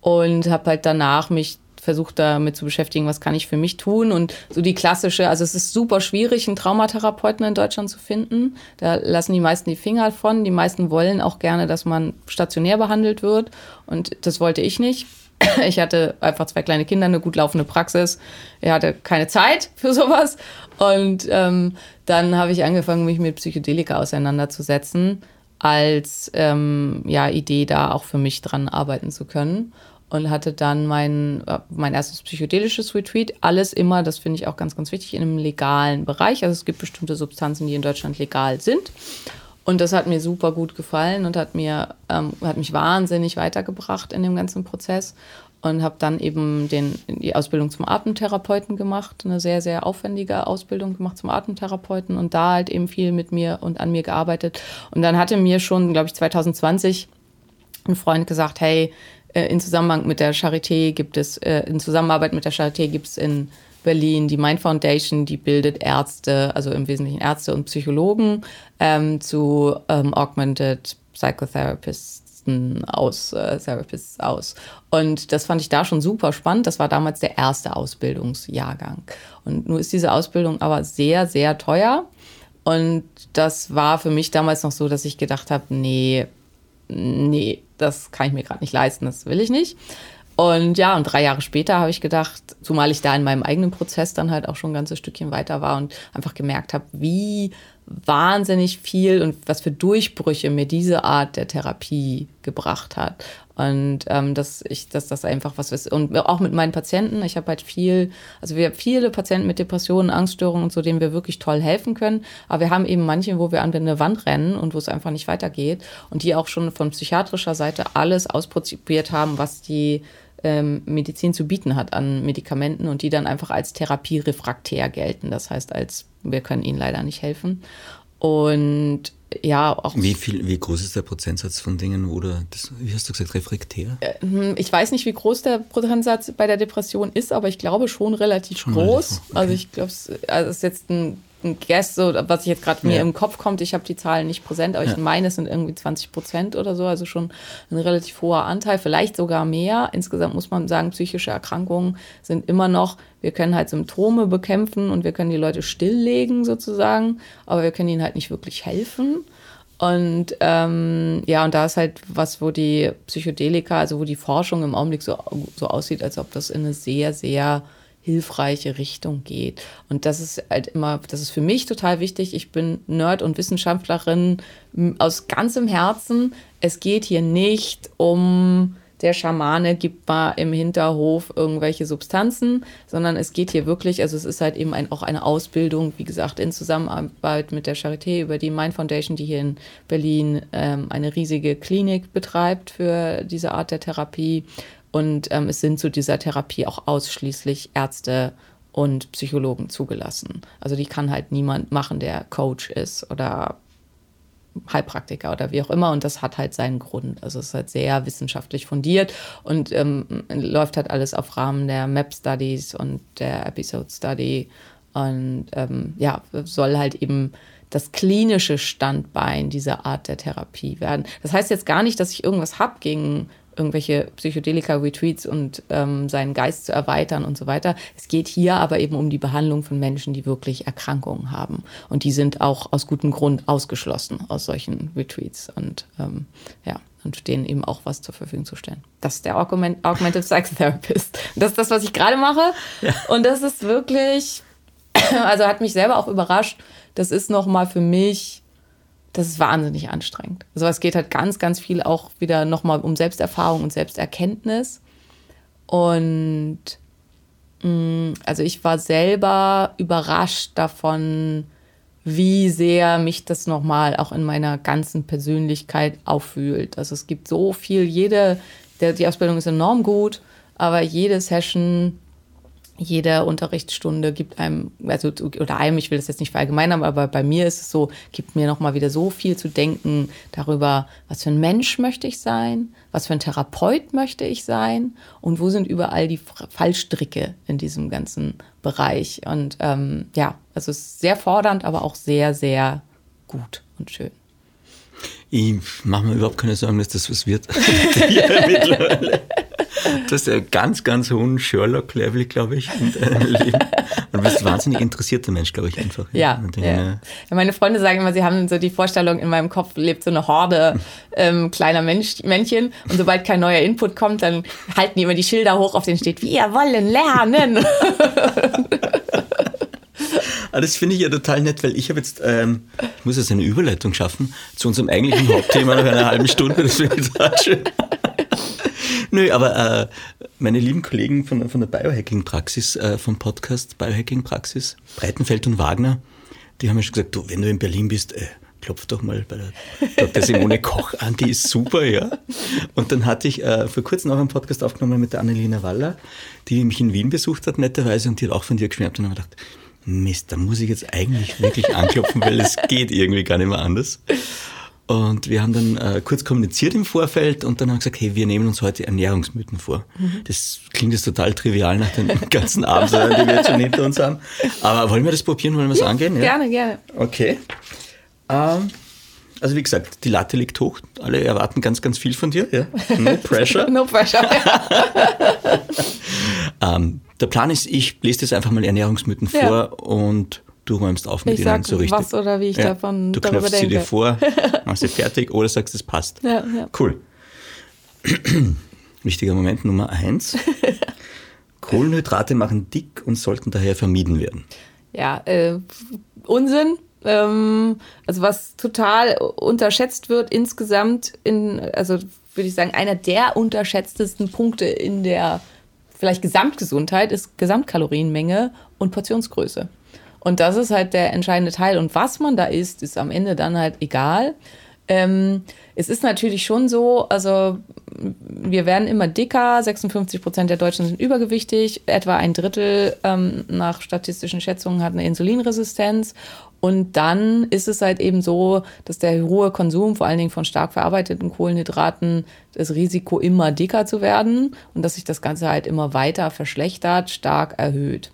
Und habe halt danach mich versucht damit zu beschäftigen, was kann ich für mich tun und so die klassische, also es ist super schwierig, einen Traumatherapeuten in Deutschland zu finden. Da lassen die meisten die Finger von. Die meisten wollen auch gerne, dass man stationär behandelt wird und das wollte ich nicht. Ich hatte einfach zwei kleine Kinder, eine gut laufende Praxis. Ich hatte keine Zeit für sowas. Und ähm, dann habe ich angefangen, mich mit Psychedelika auseinanderzusetzen, als ähm, ja, Idee, da auch für mich dran arbeiten zu können und hatte dann mein, mein erstes psychedelisches Retreat. Alles immer, das finde ich auch ganz, ganz wichtig, in einem legalen Bereich. Also es gibt bestimmte Substanzen, die in Deutschland legal sind. Und das hat mir super gut gefallen und hat mir ähm, hat mich wahnsinnig weitergebracht in dem ganzen Prozess und habe dann eben den, die Ausbildung zum Atemtherapeuten gemacht, eine sehr sehr aufwendige Ausbildung gemacht zum Atemtherapeuten und da halt eben viel mit mir und an mir gearbeitet und dann hatte mir schon glaube ich 2020 ein Freund gesagt, hey, äh, in Zusammenhang mit der Charité gibt es, äh, in Zusammenarbeit mit der Charité gibt es in Berlin die Mind Foundation, die bildet Ärzte, also im Wesentlichen Ärzte und Psychologen ähm, zu ähm, Augmented Psychotherapists aus, äh, Therapists aus. Und das fand ich da schon super spannend. Das war damals der erste Ausbildungsjahrgang. Und nun ist diese Ausbildung aber sehr, sehr teuer. Und das war für mich damals noch so, dass ich gedacht habe, nee, nee, das kann ich mir gerade nicht leisten, das will ich nicht. Und ja, und drei Jahre später habe ich gedacht, zumal ich da in meinem eigenen Prozess dann halt auch schon ein ganzes Stückchen weiter war und einfach gemerkt habe, wie wahnsinnig viel und was für Durchbrüche mir diese Art der Therapie gebracht hat. Und ähm, dass ich, dass das einfach was ist. Und auch mit meinen Patienten, ich habe halt viel, also wir haben viele Patienten mit Depressionen, Angststörungen und so, denen wir wirklich toll helfen können. Aber wir haben eben manche, wo wir an eine Wand rennen und wo es einfach nicht weitergeht. Und die auch schon von psychiatrischer Seite alles ausprobiert haben, was die ähm, Medizin zu bieten hat an Medikamenten und die dann einfach als Therapie refraktär gelten. Das heißt, als wir können ihnen leider nicht helfen. Und ja, auch. Wie viel, wie groß ist der Prozentsatz von Dingen, wo du das, wie hast du gesagt, refraktär? Äh, hm, ich weiß nicht, wie groß der Prozentsatz bei der Depression ist, aber ich glaube schon relativ schon groß. Relativ, okay. Also ich glaube, es also ist jetzt ein ein Guess, so, was ich jetzt gerade mir ja. im Kopf kommt, ich habe die Zahlen nicht präsent, aber ja. ich meine, es sind irgendwie 20 Prozent oder so, also schon ein relativ hoher Anteil, vielleicht sogar mehr. Insgesamt muss man sagen, psychische Erkrankungen sind immer noch, wir können halt Symptome bekämpfen und wir können die Leute stilllegen sozusagen, aber wir können ihnen halt nicht wirklich helfen. Und ähm, ja, und da ist halt was, wo die Psychedelika, also wo die Forschung im Augenblick so, so aussieht, als ob das in eine sehr, sehr hilfreiche Richtung geht. Und das ist halt immer, das ist für mich total wichtig. Ich bin Nerd und Wissenschaftlerin aus ganzem Herzen. Es geht hier nicht um der Schamane gibt mal im Hinterhof irgendwelche Substanzen, sondern es geht hier wirklich, also es ist halt eben ein, auch eine Ausbildung, wie gesagt, in Zusammenarbeit mit der Charité über die Mind Foundation, die hier in Berlin ähm, eine riesige Klinik betreibt für diese Art der Therapie und ähm, es sind zu dieser Therapie auch ausschließlich Ärzte und Psychologen zugelassen. Also die kann halt niemand machen, der Coach ist oder Heilpraktiker oder wie auch immer. Und das hat halt seinen Grund. Also es ist halt sehr wissenschaftlich fundiert und ähm, läuft halt alles auf Rahmen der Map Studies und der Episode Study. Und ähm, ja, soll halt eben das klinische Standbein dieser Art der Therapie werden. Das heißt jetzt gar nicht, dass ich irgendwas habe gegen irgendwelche Psychedelika-Retreats und ähm, seinen Geist zu erweitern und so weiter. Es geht hier aber eben um die Behandlung von Menschen, die wirklich Erkrankungen haben. Und die sind auch aus gutem Grund ausgeschlossen aus solchen Retreats. Und ähm, ja, und denen eben auch was zur Verfügung zu stellen. Das ist der Augment Augmented Psychotherapist. Das ist das, was ich gerade mache. Ja. Und das ist wirklich, also hat mich selber auch überrascht. Das ist nochmal für mich das ist wahnsinnig anstrengend. Also es geht halt ganz, ganz viel auch wieder nochmal um Selbsterfahrung und Selbsterkenntnis. Und mh, mm, also ich war selber überrascht davon, wie sehr mich das nochmal auch in meiner ganzen Persönlichkeit auffühlt. Also es gibt so viel, jede, der, die Ausbildung ist enorm gut, aber jede Session jede Unterrichtsstunde gibt einem, also oder einem, ich will das jetzt nicht verallgemeinern, aber bei mir ist es so, gibt mir nochmal wieder so viel zu denken darüber, was für ein Mensch möchte ich sein, was für ein Therapeut möchte ich sein und wo sind überall die Fallstricke in diesem ganzen Bereich. Und ähm, ja, also es ist sehr fordernd, aber auch sehr, sehr gut und schön. Ich mache mir überhaupt keine Sorgen, dass das was wird. Du hast ja ganz, ganz hohen Sherlock-Level, glaube ich, in deinem Leben. Und du bist ein wahnsinnig interessierter Mensch, glaube ich, einfach. Ja, ja. ja. Meine Freunde sagen immer, sie haben so die Vorstellung, in meinem Kopf lebt so eine Horde ähm, kleiner Mensch, Männchen. Und sobald kein neuer Input kommt, dann halten die immer die Schilder hoch, auf denen steht, wir wollen lernen. Ah, das finde ich ja total nett, weil ich habe jetzt, ähm, ich muss jetzt eine Überleitung schaffen zu unserem eigentlichen Hauptthema nach einer halben Stunde. Das finde ich total schön. Nö, aber äh, meine lieben Kollegen von, von der Biohacking-Praxis, äh, vom Podcast Biohacking-Praxis, Breitenfeld und Wagner, die haben mir schon gesagt, du, wenn du in Berlin bist, äh, klopf doch mal bei der Dr. Simone Koch an, die ist super, ja. Und dann hatte ich äh, vor kurzem auch einen Podcast aufgenommen mit der Annelina Waller, die mich in Wien besucht hat, netterweise, und die hat auch von dir geschwärmt und habe gedacht, Mist, da muss ich jetzt eigentlich wirklich anklopfen, weil es geht irgendwie gar nicht mehr anders. Und wir haben dann äh, kurz kommuniziert im Vorfeld und dann haben gesagt, hey, wir nehmen uns heute Ernährungsmythen vor. Mhm. Das klingt jetzt total trivial nach den ganzen Abenteuern, die wir jetzt schon hinter uns haben. Aber wollen wir das probieren? Wollen wir es ja, angehen? Ja? Gerne, gerne. Okay. Ähm, also wie gesagt, die Latte liegt hoch. Alle erwarten ganz, ganz viel von dir. Ja? No pressure. no pressure. ähm, der Plan ist, ich lese das einfach mal Ernährungsmythen ja. vor und du räumst auf mit ich ihnen sag so richtig. was oder wie ich ja, davon Du knöpfst sie dir vor, machst sie fertig oder sagst, es passt. Ja, ja. Cool. Wichtiger Moment Nummer eins. Kohlenhydrate machen dick und sollten daher vermieden werden. Ja, äh, Unsinn. Ähm, also was total unterschätzt wird insgesamt, in, also würde ich sagen, einer der unterschätztesten Punkte in der vielleicht Gesamtgesundheit ist Gesamtkalorienmenge und Portionsgröße. Und das ist halt der entscheidende Teil. Und was man da isst, ist am Ende dann halt egal. Ähm, es ist natürlich schon so, also wir werden immer dicker, 56 Prozent der Deutschen sind übergewichtig, etwa ein Drittel ähm, nach statistischen Schätzungen hat eine Insulinresistenz. Und dann ist es halt eben so, dass der hohe Konsum, vor allen Dingen von stark verarbeiteten Kohlenhydraten, das Risiko immer dicker zu werden und dass sich das Ganze halt immer weiter verschlechtert, stark erhöht.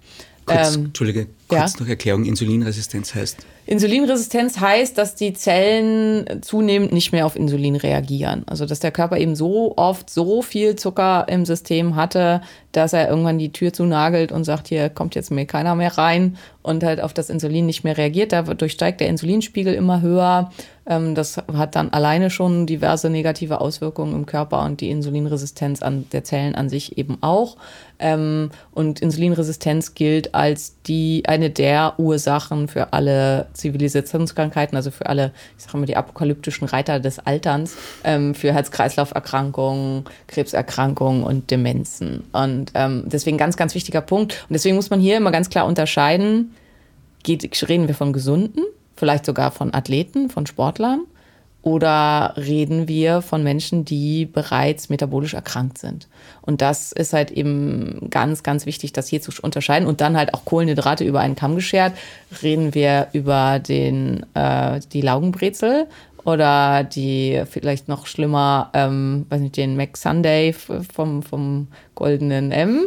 Kurz, ähm, Entschuldige, kurz ja? noch Erklärung, Insulinresistenz heißt? Insulinresistenz heißt, dass die Zellen zunehmend nicht mehr auf Insulin reagieren. Also dass der Körper eben so oft so viel Zucker im System hatte, dass er irgendwann die Tür zunagelt und sagt, hier kommt jetzt mir keiner mehr rein und halt auf das Insulin nicht mehr reagiert. Dadurch steigt der Insulinspiegel immer höher ähm, das hat dann alleine schon diverse negative Auswirkungen im Körper und die Insulinresistenz an der Zellen an sich eben auch. Ähm, und Insulinresistenz gilt als die eine der Ursachen für alle Zivilisationskrankheiten, also für alle, ich sage mal, die apokalyptischen Reiter des Alterns, ähm, für Herz-Kreislauf-Erkrankungen, Krebserkrankungen und Demenzen. Und deswegen ganz, ganz wichtiger Punkt. Und deswegen muss man hier immer ganz klar unterscheiden, geht, reden wir von gesunden vielleicht sogar von Athleten, von Sportlern? Oder reden wir von Menschen, die bereits metabolisch erkrankt sind? Und das ist halt eben ganz, ganz wichtig, das hier zu unterscheiden. Und dann halt auch Kohlenhydrate über einen Kamm geschert. Reden wir über den, äh, die Laugenbrezel oder die vielleicht noch schlimmer, ähm, weiß nicht, den Mac Sunday vom, vom goldenen M?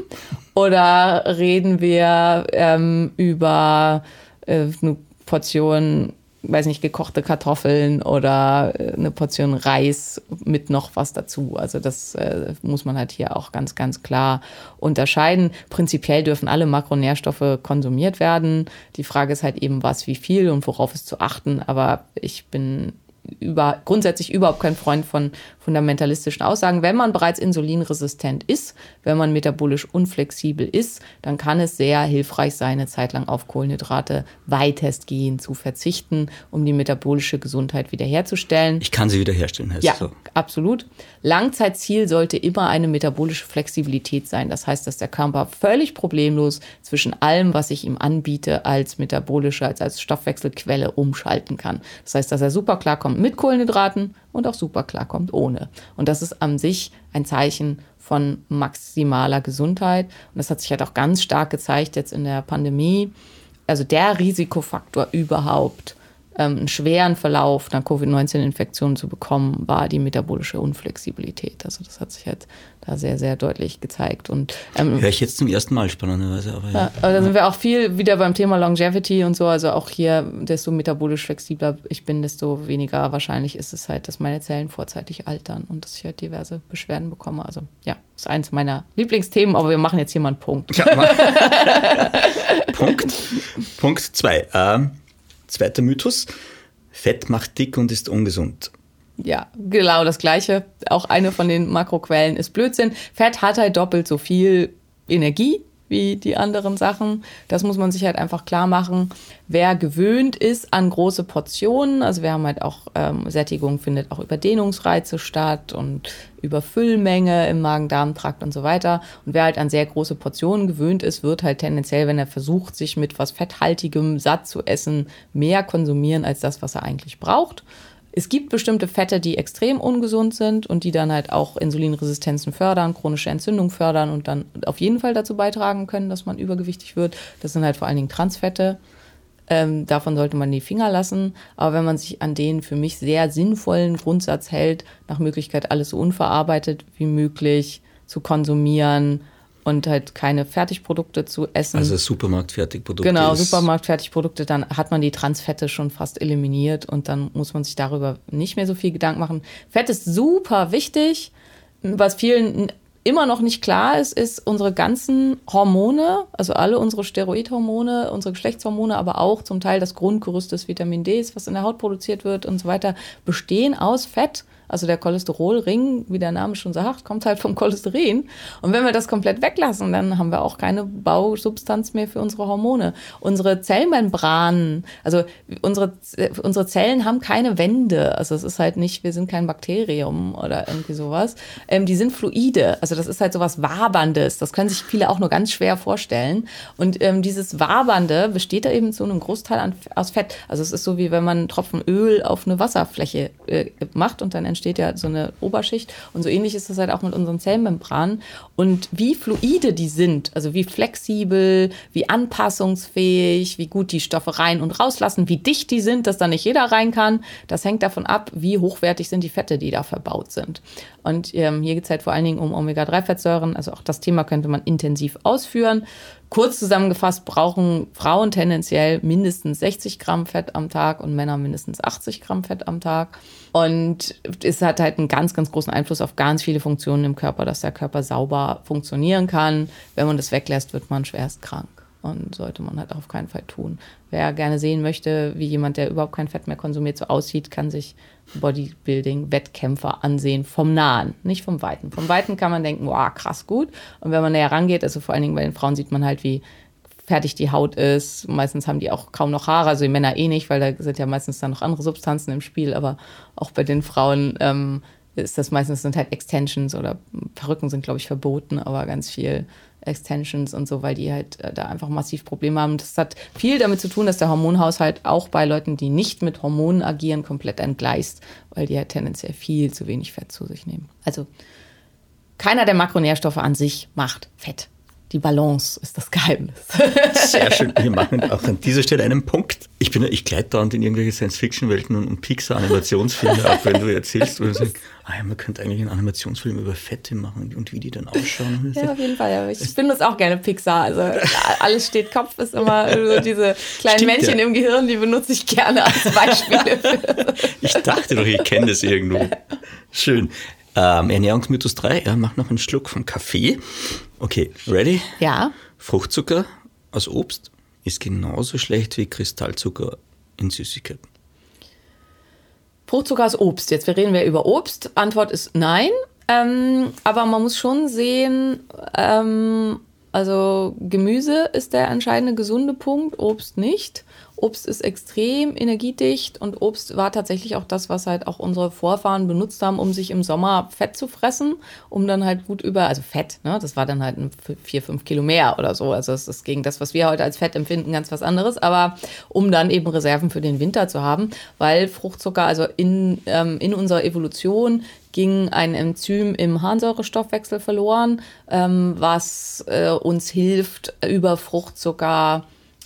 Oder reden wir ähm, über äh, eine Portion weiß nicht, gekochte Kartoffeln oder äh, eine Portion Reis mit noch was dazu. Also das äh, muss man halt hier auch ganz, ganz klar unterscheiden. Prinzipiell dürfen alle Makronährstoffe konsumiert werden. Die Frage ist halt eben, was, wie viel und worauf ist zu achten. Aber ich bin über, grundsätzlich überhaupt kein Freund von fundamentalistischen Aussagen. Wenn man bereits insulinresistent ist, wenn man metabolisch unflexibel ist, dann kann es sehr hilfreich sein, eine Zeit lang auf Kohlenhydrate weitestgehend zu verzichten, um die metabolische Gesundheit wiederherzustellen. Ich kann sie wiederherstellen, heißt ja, so. absolut. Langzeitziel sollte immer eine metabolische Flexibilität sein. Das heißt, dass der Körper völlig problemlos zwischen allem, was ich ihm anbiete, als metabolische, als, als Stoffwechselquelle umschalten kann. Das heißt, dass er super klarkommt mit Kohlenhydraten und auch super klarkommt ohne. Und das ist an sich ein Zeichen von maximaler Gesundheit. Und das hat sich halt auch ganz stark gezeigt jetzt in der Pandemie. Also der Risikofaktor überhaupt ähm, einen schweren Verlauf einer Covid-19-Infektion zu bekommen, war die metabolische Unflexibilität. Also das hat sich halt da sehr, sehr deutlich gezeigt. Und, ähm, Höre ich jetzt zum ersten Mal spannenderweise. Aber, ja. ja aber da sind wir auch viel wieder beim Thema Longevity und so. Also auch hier, desto metabolisch flexibler ich bin, desto weniger wahrscheinlich ist es halt, dass meine Zellen vorzeitig altern und dass ich halt diverse Beschwerden bekomme. Also ja, ist eins meiner Lieblingsthemen, aber wir machen jetzt hier mal einen Punkt. Ja, Punkt. Punkt zwei. Ähm, zweiter Mythos. Fett macht dick und ist ungesund. Ja, genau das Gleiche. Auch eine von den Makroquellen ist Blödsinn. Fett hat halt doppelt so viel Energie wie die anderen Sachen. Das muss man sich halt einfach klar machen. Wer gewöhnt ist an große Portionen, also wir haben halt auch ähm, Sättigung findet auch über Dehnungsreize statt und über Füllmenge im Magen-Darm-Trakt und so weiter. Und wer halt an sehr große Portionen gewöhnt ist, wird halt tendenziell, wenn er versucht, sich mit was Fetthaltigem satt zu essen, mehr konsumieren als das, was er eigentlich braucht. Es gibt bestimmte Fette, die extrem ungesund sind und die dann halt auch Insulinresistenzen fördern, chronische Entzündung fördern und dann auf jeden Fall dazu beitragen können, dass man übergewichtig wird. Das sind halt vor allen Dingen Transfette. Ähm, davon sollte man die Finger lassen. Aber wenn man sich an den für mich sehr sinnvollen Grundsatz hält, nach Möglichkeit alles so unverarbeitet wie möglich zu konsumieren, und halt keine Fertigprodukte zu essen. Also Supermarktfertigprodukte. Genau, Supermarktfertigprodukte, dann hat man die Transfette schon fast eliminiert und dann muss man sich darüber nicht mehr so viel Gedanken machen. Fett ist super wichtig. Was vielen immer noch nicht klar ist, ist unsere ganzen Hormone, also alle unsere Steroidhormone, unsere Geschlechtshormone, aber auch zum Teil das Grundgerüst des Vitamin D, was in der Haut produziert wird und so weiter, bestehen aus Fett. Also der Cholesterolring, wie der Name schon sagt, kommt halt vom Cholesterin. Und wenn wir das komplett weglassen, dann haben wir auch keine Bausubstanz mehr für unsere Hormone. Unsere Zellmembranen, also unsere, unsere Zellen haben keine Wände. Also es ist halt nicht, wir sind kein Bakterium oder irgendwie sowas. Ähm, die sind fluide. Also das ist halt sowas Waberndes. Das können sich viele auch nur ganz schwer vorstellen. Und ähm, dieses Wabernde besteht da eben zu einem Großteil an, aus Fett. Also es ist so, wie wenn man einen Tropfen Öl auf eine Wasserfläche äh, macht und dann entsteht ja so eine Oberschicht. Und so ähnlich ist das halt auch mit unseren Zellmembranen. Und wie fluide die sind, also wie flexibel, wie anpassungsfähig, wie gut die Stoffe rein und rauslassen, wie dicht die sind, dass da nicht jeder rein kann, das hängt davon ab, wie hochwertig sind die Fette, die da verbaut sind. Und ähm, hier geht es halt vor allen Dingen um Omega-3-Fettsäuren. Also auch das Thema könnte man intensiv ausführen. Kurz zusammengefasst brauchen Frauen tendenziell mindestens 60 Gramm Fett am Tag und Männer mindestens 80 Gramm Fett am Tag. Und es hat halt einen ganz, ganz großen Einfluss auf ganz viele Funktionen im Körper, dass der Körper sauber funktionieren kann. Wenn man das weglässt, wird man schwerst krank und sollte man halt auf keinen Fall tun. Wer gerne sehen möchte, wie jemand, der überhaupt kein Fett mehr konsumiert, so aussieht, kann sich Bodybuilding-Wettkämpfer ansehen vom Nahen, nicht vom Weiten. Vom Weiten kann man denken, wow, krass gut. Und wenn man näher rangeht, also vor allen Dingen bei den Frauen sieht man halt, wie fertig die Haut ist. Meistens haben die auch kaum noch Haare, also die Männer eh nicht, weil da sind ja meistens dann noch andere Substanzen im Spiel. Aber auch bei den Frauen ähm, ist das meistens sind halt Extensions oder Perücken sind, glaube ich, verboten, aber ganz viel Extensions und so, weil die halt äh, da einfach massiv Probleme haben. Das hat viel damit zu tun, dass der Hormonhaushalt auch bei Leuten, die nicht mit Hormonen agieren, komplett entgleist, weil die halt tendenziell viel zu wenig Fett zu sich nehmen. Also keiner der Makronährstoffe an sich macht Fett Die Balance ist das Geheimnis. Sehr schön. Wir machen auch an dieser Stelle einen Punkt. Ich bin, ich gleite dauernd in irgendwelche Science-Fiction-Welten und, und Pixar-Animationsfilme ab, wenn du erzählst, wo du sagst, ah ja, man könnte eigentlich einen Animationsfilm über Fette machen und wie die dann ausschauen. Ja, auf jeden Fall. Ja. Ich benutze auch gerne Pixar. Also alles steht Kopf ist immer so diese kleinen Stimmt, Männchen ja. im Gehirn, die benutze ich gerne als Beispiele. ich dachte doch, ich kenne das irgendwo. Schön. Ähm, Ernährungsmythos 3, ja, mach noch einen Schluck vom Kaffee. Okay, ready? Ja. Fruchtzucker aus Obst ist genauso schlecht wie Kristallzucker in Süßigkeiten. Fruchtzucker aus Obst. Jetzt reden wir über Obst. Antwort ist nein. Ähm, aber man muss schon sehen, ähm, also Gemüse ist der entscheidende gesunde Punkt, Obst nicht. Obst ist extrem energiedicht und Obst war tatsächlich auch das, was halt auch unsere Vorfahren benutzt haben, um sich im Sommer Fett zu fressen, um dann halt gut über, also Fett, ne, das war dann halt vier, fünf Kilo mehr oder so. Also es ist gegen das, was wir heute als Fett empfinden, ganz was anderes, aber um dann eben Reserven für den Winter zu haben, weil Fruchtzucker, also in, ähm, in unserer Evolution ging ein Enzym im Harnsäurestoffwechsel verloren, ähm, was äh, uns hilft, über Fruchtzucker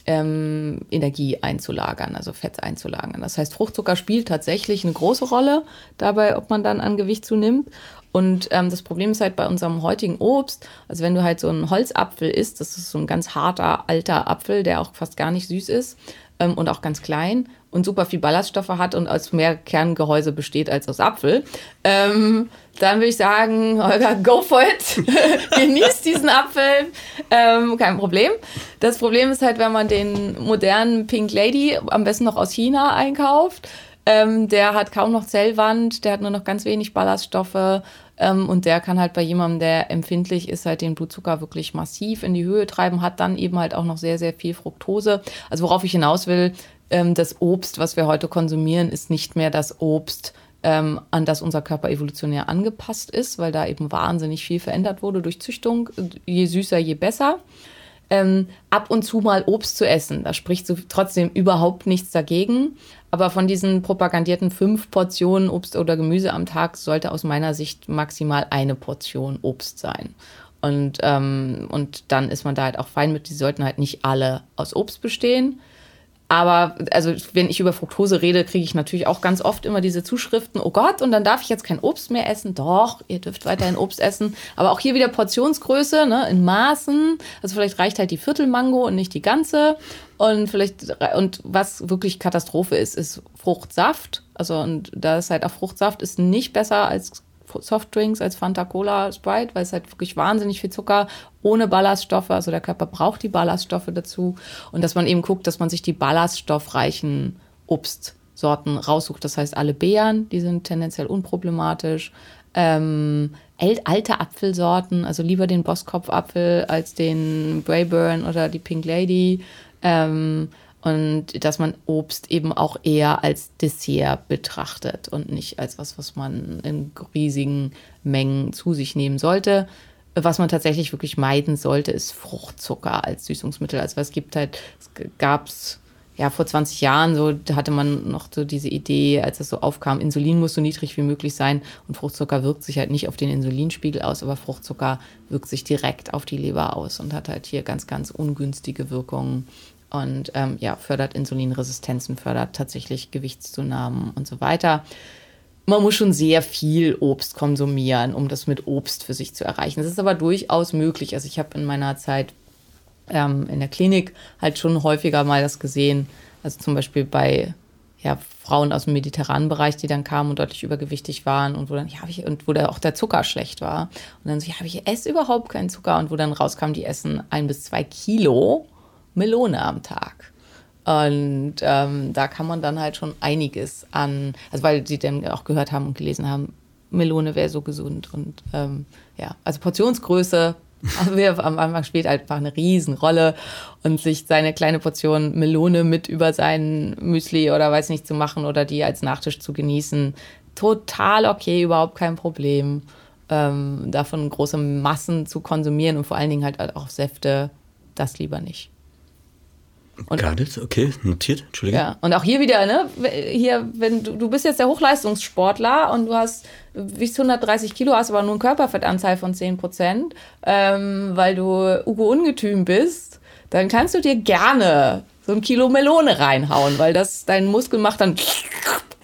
ähm, Energie einzulagern, also Fett einzulagern. Das heißt, Fruchtzucker spielt tatsächlich eine große Rolle dabei, ob man dann an Gewicht zunimmt. Und ähm, das Problem ist halt bei unserem heutigen Obst, also wenn du halt so einen Holzapfel isst, das ist so ein ganz harter, alter Apfel, der auch fast gar nicht süß ist ähm, und auch ganz klein, und super viel Ballaststoffe hat und aus mehr Kerngehäuse besteht als aus Apfel, ähm, dann würde ich sagen, Holger, go for it. Genießt diesen Apfel. Ähm, kein Problem. Das Problem ist halt, wenn man den modernen Pink Lady, am besten noch aus China, einkauft. Ähm, der hat kaum noch Zellwand, der hat nur noch ganz wenig Ballaststoffe. Ähm, und der kann halt bei jemandem, der empfindlich ist, halt den Blutzucker wirklich massiv in die Höhe treiben, hat dann eben halt auch noch sehr, sehr viel Fructose. Also worauf ich hinaus will, ähm, das Obst, was wir heute konsumieren, ist nicht mehr das Obst, ähm, an das unser Körper evolutionär angepasst ist, weil da eben wahnsinnig viel verändert wurde durch Züchtung. Je süßer, je besser. Ähm, ab und zu mal Obst zu essen, da spricht so trotzdem überhaupt nichts dagegen. Aber von diesen propagandierten fünf Portionen Obst oder Gemüse am Tag sollte aus meiner Sicht maximal eine Portion Obst sein. Und, ähm, und dann ist man da halt auch fein mit. Die sollten halt nicht alle aus Obst bestehen. Aber also wenn ich über Fructose rede, kriege ich natürlich auch ganz oft immer diese Zuschriften, oh Gott, und dann darf ich jetzt kein Obst mehr essen. Doch, ihr dürft weiterhin Obst essen. Aber auch hier wieder Portionsgröße, ne, in Maßen. Also vielleicht reicht halt die Viertelmango und nicht die ganze. Und vielleicht, und was wirklich Katastrophe ist, ist Fruchtsaft. Also, und da ist halt auch Fruchtsaft ist nicht besser als Softdrinks als Fanta Cola Sprite, weil es halt wirklich wahnsinnig viel Zucker ohne Ballaststoffe, also der Körper braucht die Ballaststoffe dazu und dass man eben guckt, dass man sich die ballaststoffreichen Obstsorten raussucht. Das heißt, alle Beeren, die sind tendenziell unproblematisch. Ähm, alte Apfelsorten, also lieber den Bosskopfapfel als den Brayburn oder die Pink Lady. Ähm, und dass man Obst eben auch eher als Dessert betrachtet und nicht als was, was man in riesigen Mengen zu sich nehmen sollte. Was man tatsächlich wirklich meiden sollte, ist Fruchtzucker als Süßungsmittel. Also es gibt halt, es gab es ja vor 20 Jahren so, hatte man noch so diese Idee, als es so aufkam, Insulin muss so niedrig wie möglich sein und Fruchtzucker wirkt sich halt nicht auf den Insulinspiegel aus, aber Fruchtzucker wirkt sich direkt auf die Leber aus und hat halt hier ganz, ganz ungünstige Wirkungen und ähm, ja, fördert Insulinresistenzen, fördert tatsächlich Gewichtszunahmen und so weiter. Man muss schon sehr viel Obst konsumieren, um das mit Obst für sich zu erreichen. Das ist aber durchaus möglich. Also ich habe in meiner Zeit ähm, in der Klinik halt schon häufiger mal das gesehen. Also zum Beispiel bei ja, Frauen aus dem mediterranen Bereich, die dann kamen und deutlich übergewichtig waren und wo dann, ja, ich, und wo da auch der Zucker schlecht war. Und dann so, ja, ich esse überhaupt keinen Zucker und wo dann rauskam, die essen ein bis zwei Kilo Melone am Tag. Und ähm, da kann man dann halt schon einiges an, also weil sie dann auch gehört haben und gelesen haben, Melone wäre so gesund. Und ähm, ja, also Portionsgröße wir am Anfang spielt einfach eine Riesenrolle und sich seine kleine Portion Melone mit über sein Müsli oder weiß nicht zu machen oder die als Nachtisch zu genießen, total okay, überhaupt kein Problem. Ähm, davon große Massen zu konsumieren und vor allen Dingen halt auch Säfte, das lieber nicht. Und Got it, okay, notiert, Entschuldigung. Ja, und auch hier wieder, ne? Hier, wenn du, du bist jetzt der Hochleistungssportler und du hast, wiegst 130 Kilo, hast aber nur eine Körperfettanzahl von 10 Prozent, ähm, weil du Ugo Ungetüm bist, dann kannst du dir gerne so ein Kilo Melone reinhauen, weil das dein Muskel macht dann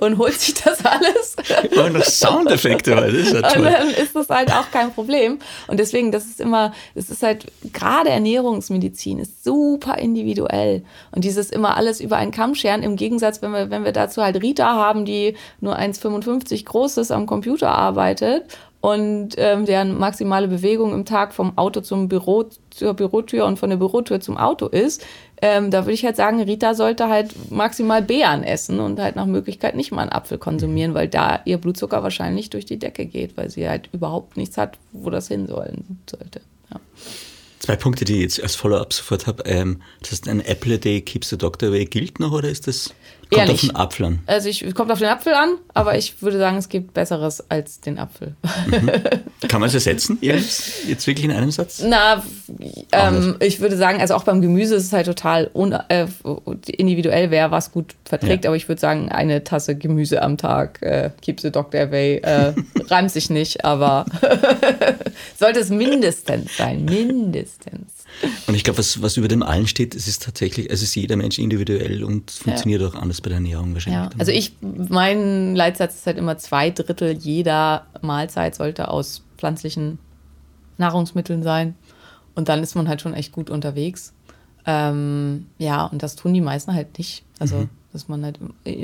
und holt sich das alles. Und noch Soundeffekte, weil das ist ja Und toll. dann ist das halt auch kein Problem. Und deswegen, das ist immer, es ist halt, gerade Ernährungsmedizin ist super individuell. Und dieses immer alles über einen Kamm scheren, im Gegensatz, wenn wir, wenn wir dazu halt Rita haben, die nur 1,55 groß ist, am Computer arbeitet und ähm, deren maximale Bewegung im Tag vom Auto zum Büro, zur Bürotür und von der Bürotür zum Auto ist, ähm, da würde ich halt sagen, Rita sollte halt maximal Beeren essen und halt nach Möglichkeit nicht mal einen Apfel konsumieren, weil da ihr Blutzucker wahrscheinlich durch die Decke geht, weil sie halt überhaupt nichts hat, wo das hin sollen sollte. Ja. Zwei Punkte, die ich jetzt als Follow-up sofort habe. Ähm, das heißt, ein Apple a day keeps the doctor away gilt noch oder ist das kommt auf den Apfel an? Also ich kommt auf den Apfel an, aber ich würde sagen, es gibt Besseres als den Apfel. Kann man es ersetzen? Jetzt, jetzt wirklich in einem Satz? Na, ähm, ich würde sagen, also auch beim Gemüse ist es halt total äh, individuell, wer was gut verträgt. Ja. Aber ich würde sagen, eine Tasse Gemüse am Tag äh, keeps the doctor away. Äh, reimt sich nicht, aber sollte es mindestens sein. Mindestens. Und ich glaube, was, was über dem allen steht, es ist tatsächlich, es ist jeder Mensch individuell und funktioniert auch anders bei der Ernährung wahrscheinlich. Ja, also ich, mein Leitsatz ist halt immer zwei Drittel jeder Mahlzeit sollte aus pflanzlichen Nahrungsmitteln sein. Und dann ist man halt schon echt gut unterwegs. Ähm, ja, und das tun die meisten halt nicht. Also, dass man halt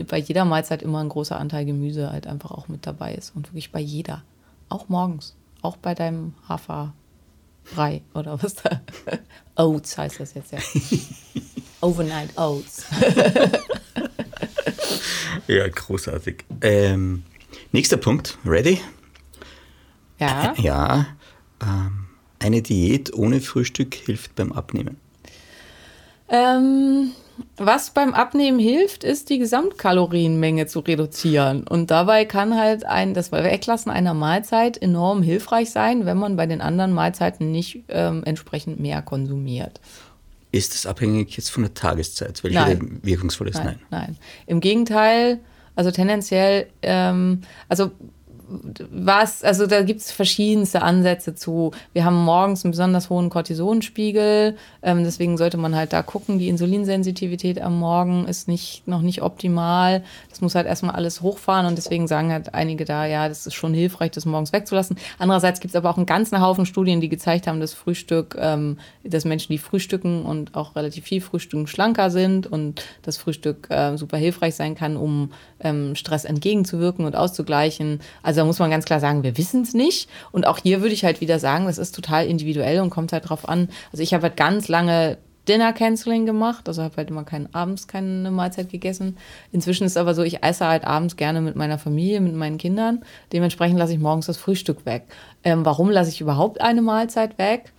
bei jeder Mahlzeit immer ein großer Anteil Gemüse halt einfach auch mit dabei ist. Und wirklich bei jeder. Auch morgens. Auch bei deinem Haferbrei oder was da. Oats heißt das jetzt ja. Overnight Oats. Ja, großartig. Ähm, nächster Punkt, ready? Ja. Ja. Ähm, eine Diät ohne Frühstück hilft beim Abnehmen. Ähm, was beim Abnehmen hilft, ist die Gesamtkalorienmenge zu reduzieren. Und dabei kann halt ein, das Weglassen einer Mahlzeit enorm hilfreich sein, wenn man bei den anderen Mahlzeiten nicht ähm, entsprechend mehr konsumiert. Ist es abhängig jetzt von der Tageszeit, welche Nein. wirkungsvoll ist? Nein, Nein. nein. Im Gegenteil, also tendenziell, ähm, also was, also da gibt es verschiedenste Ansätze zu. Wir haben morgens einen besonders hohen Cortisonspiegel, ähm, deswegen sollte man halt da gucken. Die Insulinsensitivität am Morgen ist nicht, noch nicht optimal. Das muss halt erstmal alles hochfahren und deswegen sagen halt einige da, ja, das ist schon hilfreich, das morgens wegzulassen. Andererseits gibt es aber auch einen ganzen Haufen Studien, die gezeigt haben, dass Frühstück, ähm, dass Menschen, die frühstücken und auch relativ viel frühstücken, schlanker sind und das Frühstück äh, super hilfreich sein kann, um ähm, Stress entgegenzuwirken und auszugleichen. Also da muss man ganz klar sagen, wir wissen es nicht. Und auch hier würde ich halt wieder sagen, das ist total individuell und kommt halt drauf an. Also ich habe halt ganz lange Dinner Canceling gemacht, also habe halt immer kein, abends keine Mahlzeit gegessen. Inzwischen ist aber so, ich esse halt abends gerne mit meiner Familie, mit meinen Kindern. Dementsprechend lasse ich morgens das Frühstück weg. Ähm, warum lasse ich überhaupt eine Mahlzeit weg?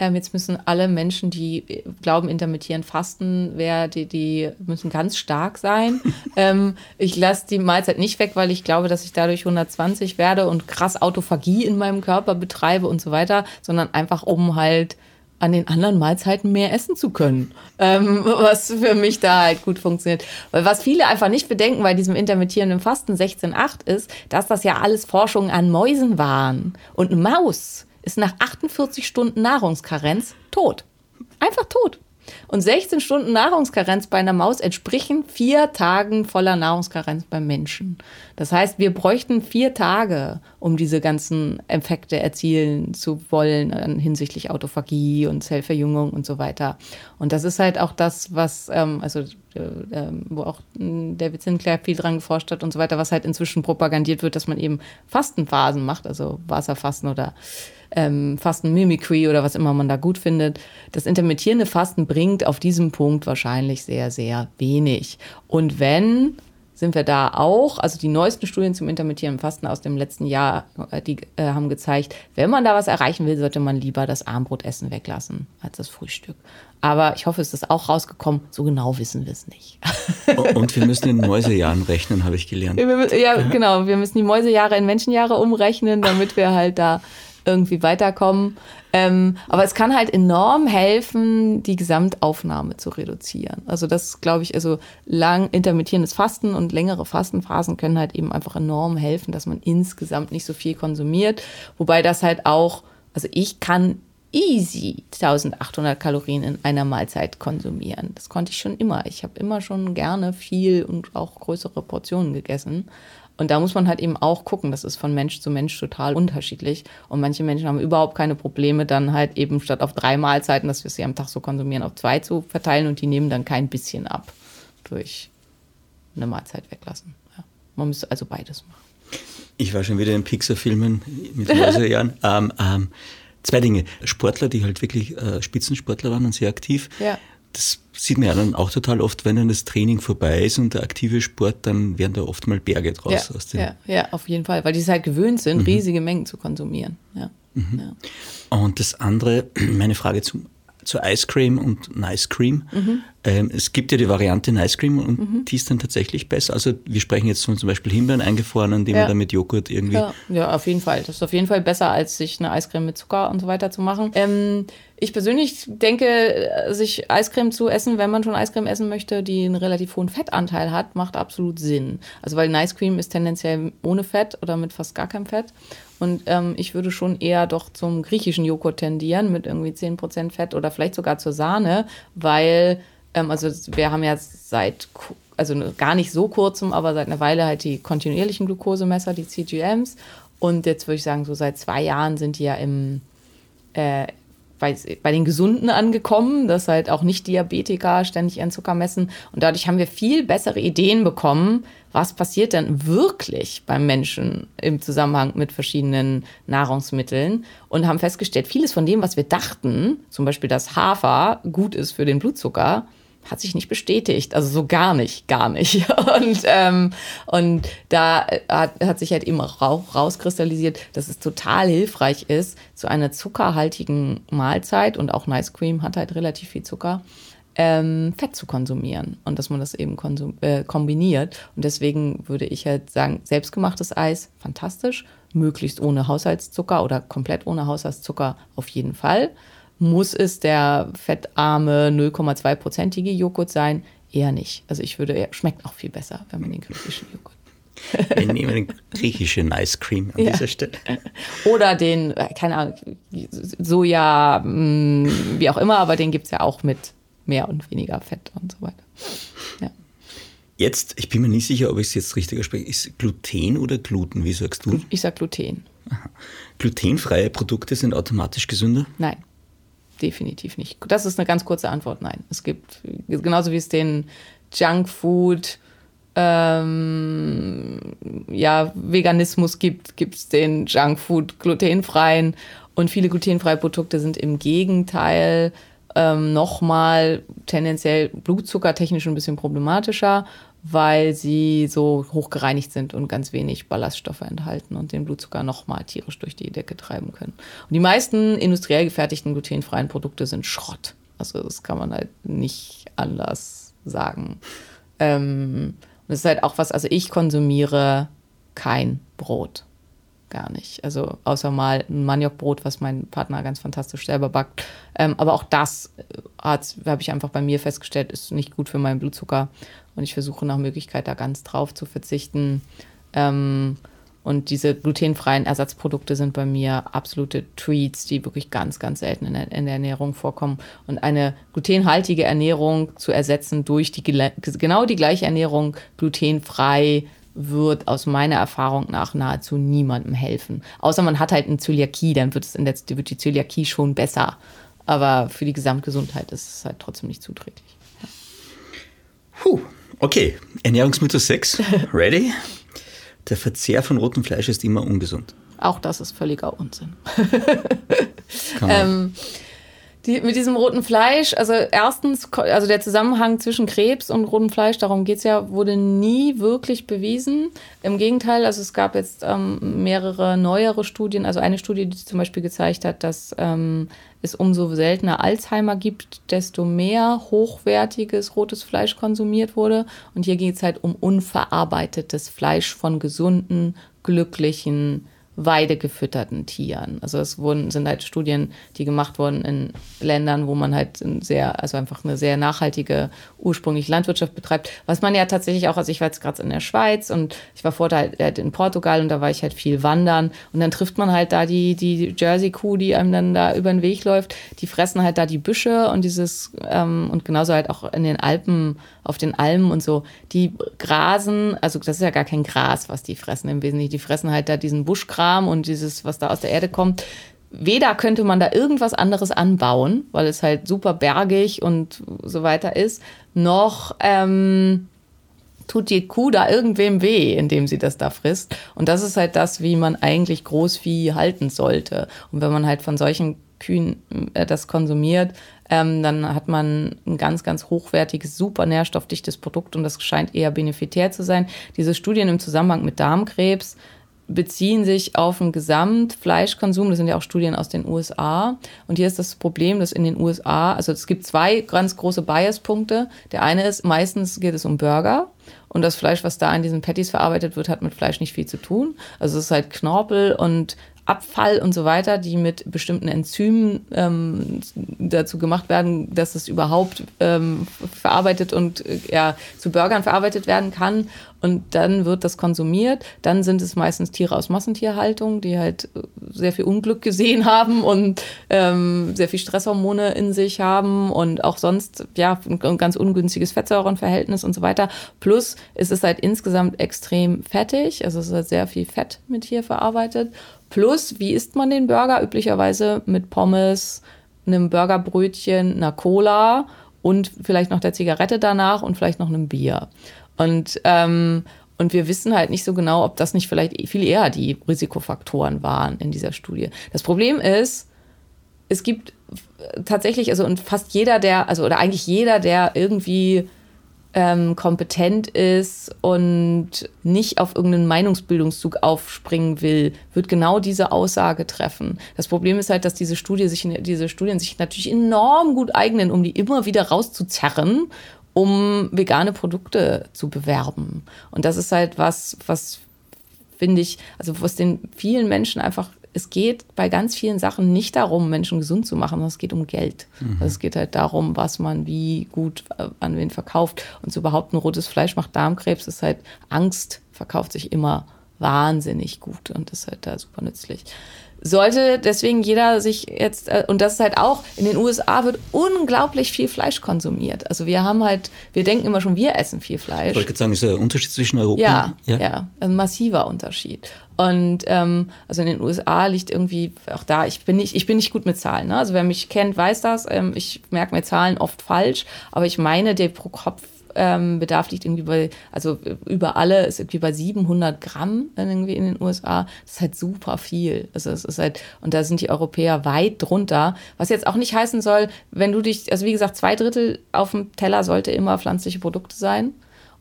Ähm, jetzt müssen alle Menschen, die äh, glauben, intermittieren fasten, wer, die, die müssen ganz stark sein. ähm, ich lasse die Mahlzeit nicht weg, weil ich glaube, dass ich dadurch 120 werde und krass Autophagie in meinem Körper betreibe und so weiter, sondern einfach um halt an den anderen Mahlzeiten mehr essen zu können, ähm, was für mich da halt gut funktioniert. Weil was viele einfach nicht bedenken bei diesem intermittierenden Fasten 16.8 ist, dass das ja alles Forschungen an Mäusen waren. Und eine Maus ist nach 48 Stunden Nahrungskarenz tot. Einfach tot. Und 16 Stunden Nahrungskarenz bei einer Maus entsprechen vier Tagen voller Nahrungskarenz beim Menschen. Das heißt, wir bräuchten vier Tage, um diese ganzen Effekte erzielen zu wollen äh, hinsichtlich Autophagie und Zellverjüngung und so weiter. Und das ist halt auch das, was, ähm, also wo auch mh, David Sinclair viel dran geforscht hat und so weiter, was halt inzwischen propagandiert wird, dass man eben Fastenphasen macht, also Wasserfasten oder ähm, Fasten Mimicry oder was immer man da gut findet. Das intermittierende Fasten bringt auf diesem Punkt wahrscheinlich sehr, sehr wenig. Und wenn sind wir da auch, also die neuesten Studien zum intermittierenden Fasten aus dem letzten Jahr, äh, die äh, haben gezeigt, wenn man da was erreichen will, sollte man lieber das Abendbrotessen weglassen als das Frühstück. Aber ich hoffe, es ist auch rausgekommen. So genau wissen wir es nicht. Und wir müssen in Mäusejahren rechnen, habe ich gelernt. Ja, genau. Wir müssen die Mäusejahre in Menschenjahre umrechnen, damit wir halt da irgendwie weiterkommen. Ähm, aber es kann halt enorm helfen, die Gesamtaufnahme zu reduzieren. Also das glaube ich, also lang intermittierendes Fasten und längere Fastenphasen können halt eben einfach enorm helfen, dass man insgesamt nicht so viel konsumiert. Wobei das halt auch, also ich kann easy 1800 Kalorien in einer Mahlzeit konsumieren. Das konnte ich schon immer. Ich habe immer schon gerne viel und auch größere Portionen gegessen. Und da muss man halt eben auch gucken, das ist von Mensch zu Mensch total unterschiedlich. Und manche Menschen haben überhaupt keine Probleme, dann halt eben statt auf drei Mahlzeiten, dass wir sie am Tag so konsumieren, auf zwei zu verteilen und die nehmen dann kein bisschen ab durch eine Mahlzeit weglassen. Ja. Man müsste also beides machen. Ich war schon wieder in Pixar-Filmen mit Jahren. ähm, ähm, zwei Dinge. Sportler, die halt wirklich äh, Spitzensportler waren und sehr aktiv. Ja das sieht man ja dann auch total oft, wenn dann das Training vorbei ist und der aktive Sport, dann werden da oft mal Berge draus. Ja, ja, ja, auf jeden Fall, weil die es halt gewöhnt sind, mhm. riesige Mengen zu konsumieren. Ja. Mhm. ja. Und das andere, meine Frage zum zu Ice Cream und Nice Cream. Mhm. Ähm, es gibt ja die Variante Nice Cream und mhm. die ist dann tatsächlich besser. Also wir sprechen jetzt von zum Beispiel Himbeeren eingefroren, die ja. man dann mit Joghurt irgendwie. Ja. ja, auf jeden Fall. Das ist auf jeden Fall besser, als sich eine Eiscreme mit Zucker und so weiter zu machen. Ähm, ich persönlich denke, sich Eiscreme zu essen, wenn man schon Eiscreme essen möchte, die einen relativ hohen Fettanteil hat, macht absolut Sinn. Also weil Nice Cream ist tendenziell ohne Fett oder mit fast gar keinem Fett. Und ähm, ich würde schon eher doch zum griechischen Joghurt tendieren mit irgendwie 10% Fett oder vielleicht sogar zur Sahne, weil, ähm, also wir haben ja seit, also gar nicht so kurzem, aber seit einer Weile halt die kontinuierlichen Glukosemesser, die CGMs. Und jetzt würde ich sagen, so seit zwei Jahren sind die ja im, äh, bei, bei den Gesunden angekommen, dass halt auch nicht Diabetiker ständig ihren Zucker messen. Und dadurch haben wir viel bessere Ideen bekommen, was passiert denn wirklich beim Menschen im Zusammenhang mit verschiedenen Nahrungsmitteln und haben festgestellt, vieles von dem, was wir dachten, zum Beispiel, dass Hafer gut ist für den Blutzucker, hat sich nicht bestätigt. Also so gar nicht, gar nicht. Und, ähm, und da hat, hat sich halt eben auch rauskristallisiert, dass es total hilfreich ist, zu einer zuckerhaltigen Mahlzeit und auch Nice Cream hat halt relativ viel Zucker. Ähm, Fett zu konsumieren und dass man das eben äh, kombiniert. Und deswegen würde ich halt sagen, selbstgemachtes Eis, fantastisch, möglichst ohne Haushaltszucker oder komplett ohne Haushaltszucker auf jeden Fall. Muss es der fettarme 0,2-prozentige Joghurt sein? Eher nicht. Also ich würde, schmeckt auch viel besser, wenn man den griechischen Joghurt. Wir nehmen den griechischen Ice Cream an ja. dieser Stelle. Oder den, äh, keine Ahnung, Soja, mm, wie auch immer, aber den gibt es ja auch mit mehr und weniger Fett und so weiter. Ja. Jetzt, ich bin mir nicht sicher, ob ich es jetzt richtig ausspreche, ist Gluten oder Gluten? Wie sagst du? Ich sage Gluten. Aha. Glutenfreie Produkte sind automatisch gesünder? Nein definitiv nicht. Das ist eine ganz kurze Antwort. Nein. Es gibt, genauso wie es den Junkfood, ähm, ja, Veganismus gibt, gibt es den Junkfood glutenfreien. Und viele glutenfreie Produkte sind im Gegenteil ähm, nochmal tendenziell blutzuckertechnisch ein bisschen problematischer weil sie so hoch gereinigt sind und ganz wenig Ballaststoffe enthalten und den Blutzucker nochmal tierisch durch die Decke treiben können. Und die meisten industriell gefertigten glutenfreien Produkte sind Schrott. Also das kann man halt nicht anders sagen. Ähm, und das ist halt auch was, also ich konsumiere kein Brot gar nicht. Also außer mal ein Maniokbrot, was mein Partner ganz fantastisch selber backt. Ähm, aber auch das äh, habe ich einfach bei mir festgestellt, ist nicht gut für meinen Blutzucker. Und ich versuche nach Möglichkeit da ganz drauf zu verzichten. Ähm, und diese glutenfreien Ersatzprodukte sind bei mir absolute Treats, die wirklich ganz, ganz selten in der, in der Ernährung vorkommen. Und eine glutenhaltige Ernährung zu ersetzen durch die genau die gleiche Ernährung glutenfrei wird aus meiner Erfahrung nach nahezu niemandem helfen. Außer man hat halt eine Zöliakie, dann wird, es in der, wird die Zöliakie schon besser. Aber für die Gesamtgesundheit ist es halt trotzdem nicht zuträglich. Puh, okay. Ernährungsmittel 6, ready? Der Verzehr von rotem Fleisch ist immer ungesund. Auch das ist völliger Unsinn. ähm, die, mit diesem roten Fleisch, also erstens, also der Zusammenhang zwischen Krebs und rotem Fleisch, darum geht es ja, wurde nie wirklich bewiesen. Im Gegenteil, also es gab jetzt ähm, mehrere neuere Studien, also eine Studie, die zum Beispiel gezeigt hat, dass ähm, es umso seltener Alzheimer gibt, desto mehr hochwertiges rotes Fleisch konsumiert wurde. Und hier geht es halt um unverarbeitetes Fleisch von gesunden, glücklichen, weidegefütterten Tieren. Also es wurden, sind halt Studien, die gemacht wurden in Ländern, wo man halt sehr, also einfach eine sehr nachhaltige ursprünglich Landwirtschaft betreibt. Was man ja tatsächlich auch, also ich war jetzt gerade in der Schweiz und ich war vorher halt in Portugal und da war ich halt viel wandern und dann trifft man halt da die, die Jersey-Kuh, die einem dann da über den Weg läuft, die fressen halt da die Büsche und dieses, ähm, und genauso halt auch in den Alpen, auf den Almen und so, die grasen, also das ist ja gar kein Gras, was die fressen im Wesentlichen, die fressen halt da diesen Buschkram und dieses, was da aus der Erde kommt. Weder könnte man da irgendwas anderes anbauen, weil es halt super bergig und so weiter ist, noch ähm, tut die Kuh da irgendwem weh, indem sie das da frisst. Und das ist halt das, wie man eigentlich Großvieh halten sollte. Und wenn man halt von solchen Kühen äh, das konsumiert, ähm, dann hat man ein ganz, ganz hochwertiges, super nährstoffdichtes Produkt und das scheint eher benefitär zu sein. Diese Studien im Zusammenhang mit Darmkrebs beziehen sich auf den Gesamtfleischkonsum. Das sind ja auch Studien aus den USA. Und hier ist das Problem, dass in den USA, also es gibt zwei ganz große Biaspunkte. Der eine ist, meistens geht es um Burger. Und das Fleisch, was da in diesen Patties verarbeitet wird, hat mit Fleisch nicht viel zu tun. Also es ist halt Knorpel und Abfall und so weiter, die mit bestimmten Enzymen ähm, dazu gemacht werden, dass es überhaupt ähm, verarbeitet und äh, ja, zu Burgern verarbeitet werden kann. Und dann wird das konsumiert. Dann sind es meistens Tiere aus Massentierhaltung, die halt äh, sehr viel Unglück gesehen haben und ähm, sehr viel Stresshormone in sich haben und auch sonst ja ein ganz ungünstiges Fettsäurenverhältnis und so weiter. Plus ist es halt insgesamt extrem fettig, also es ist halt sehr viel Fett mit hier verarbeitet. Plus, wie isst man den Burger? Üblicherweise mit Pommes, einem Burgerbrötchen, einer Cola und vielleicht noch der Zigarette danach und vielleicht noch einem Bier. Und, ähm, und wir wissen halt nicht so genau, ob das nicht vielleicht viel eher die Risikofaktoren waren in dieser Studie. Das Problem ist, es gibt tatsächlich, also und fast jeder, der, also oder eigentlich jeder, der irgendwie ähm, kompetent ist und nicht auf irgendeinen Meinungsbildungszug aufspringen will, wird genau diese Aussage treffen. Das Problem ist halt, dass diese, Studie sich, diese Studien sich natürlich enorm gut eignen, um die immer wieder rauszuzerren, um vegane Produkte zu bewerben. Und das ist halt was, was finde ich, also was den vielen Menschen einfach es geht bei ganz vielen Sachen nicht darum, Menschen gesund zu machen, sondern es geht um Geld. Mhm. Also es geht halt darum, was man wie gut äh, an wen verkauft. Und zu behaupten, rotes Fleisch macht Darmkrebs, ist halt Angst, verkauft sich immer wahnsinnig gut und ist halt da super nützlich sollte deswegen jeder sich jetzt, äh, und das ist halt auch, in den USA wird unglaublich viel Fleisch konsumiert. Also wir haben halt, wir denken immer schon, wir essen viel Fleisch. Ich wollte sagen, ist der Unterschied zwischen Europa? Ja, ja, ja ein massiver Unterschied. Und ähm, also in den USA liegt irgendwie auch da, ich bin nicht, ich bin nicht gut mit Zahlen. Ne? Also wer mich kennt, weiß das. Ähm, ich merke mir Zahlen oft falsch, aber ich meine, der pro Kopf ähm, Bedarf liegt irgendwie bei, also über alle ist irgendwie bei 700 Gramm irgendwie in den USA. Das ist halt super viel. Also es ist halt, und da sind die Europäer weit drunter. Was jetzt auch nicht heißen soll, wenn du dich, also wie gesagt, zwei Drittel auf dem Teller sollte immer pflanzliche Produkte sein.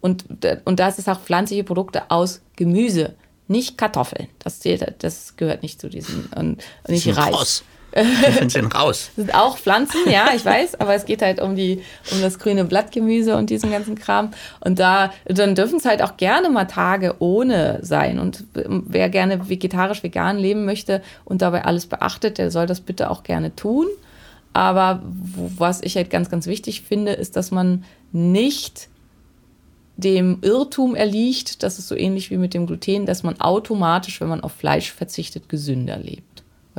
Und, und das ist auch pflanzliche Produkte aus Gemüse, nicht Kartoffeln. Das zählt, das gehört nicht zu diesem, und, nicht Reis. Kross. Die sind raus. Das sind auch Pflanzen, ja, ich weiß, aber es geht halt um die, um das grüne Blattgemüse und diesen ganzen Kram. Und da, dann dürfen es halt auch gerne mal Tage ohne sein. Und wer gerne vegetarisch, vegan leben möchte und dabei alles beachtet, der soll das bitte auch gerne tun. Aber was ich halt ganz, ganz wichtig finde, ist, dass man nicht dem Irrtum erliegt, das ist so ähnlich wie mit dem Gluten, dass man automatisch, wenn man auf Fleisch verzichtet, gesünder lebt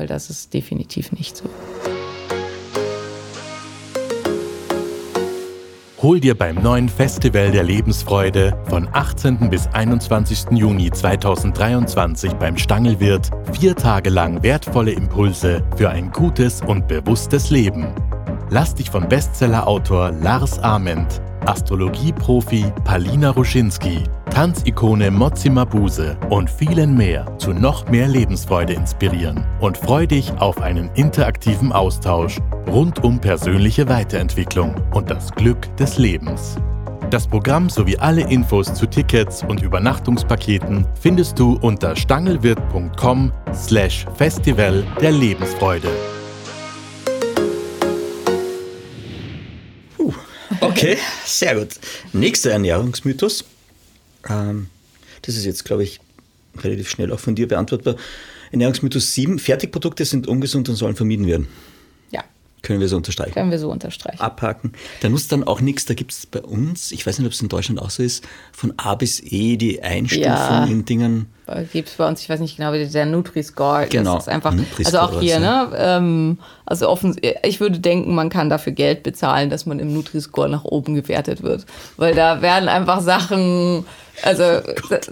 weil das ist definitiv nicht so. Hol dir beim neuen Festival der Lebensfreude von 18. bis 21. Juni 2023 beim Stangelwirt vier Tage lang wertvolle Impulse für ein gutes und bewusstes Leben. Lass dich von Bestsellerautor Lars Ament, Astrologieprofi Palina Ruschinski Tanzikone Mozzi Mabuse und vielen mehr zu noch mehr Lebensfreude inspirieren und freu dich auf einen interaktiven Austausch rund um persönliche Weiterentwicklung und das Glück des Lebens. Das Programm sowie alle Infos zu Tickets und Übernachtungspaketen findest du unter stangelwirt.com slash Festival der Lebensfreude. Okay, sehr gut. Nächster Ernährungsmythos. Ähm, das ist jetzt, glaube ich, relativ schnell auch von dir beantwortbar. Ernährungsmythos 7, Fertigprodukte sind ungesund und sollen vermieden werden. Können wir so unterstreichen? Können wir so unterstreichen. Abhaken. Da nutzt dann auch nichts. Da gibt es bei uns, ich weiß nicht, ob es in Deutschland auch so ist, von A bis E die Einstufung ja. in Dingen. Gibt es bei uns, ich weiß nicht genau, der Nutri-Score. Genau. Ist einfach, also auch hier, ne? Ähm, also offen, ich würde denken, man kann dafür Geld bezahlen, dass man im Nutri-Score nach oben gewertet wird. Weil da werden einfach Sachen, also,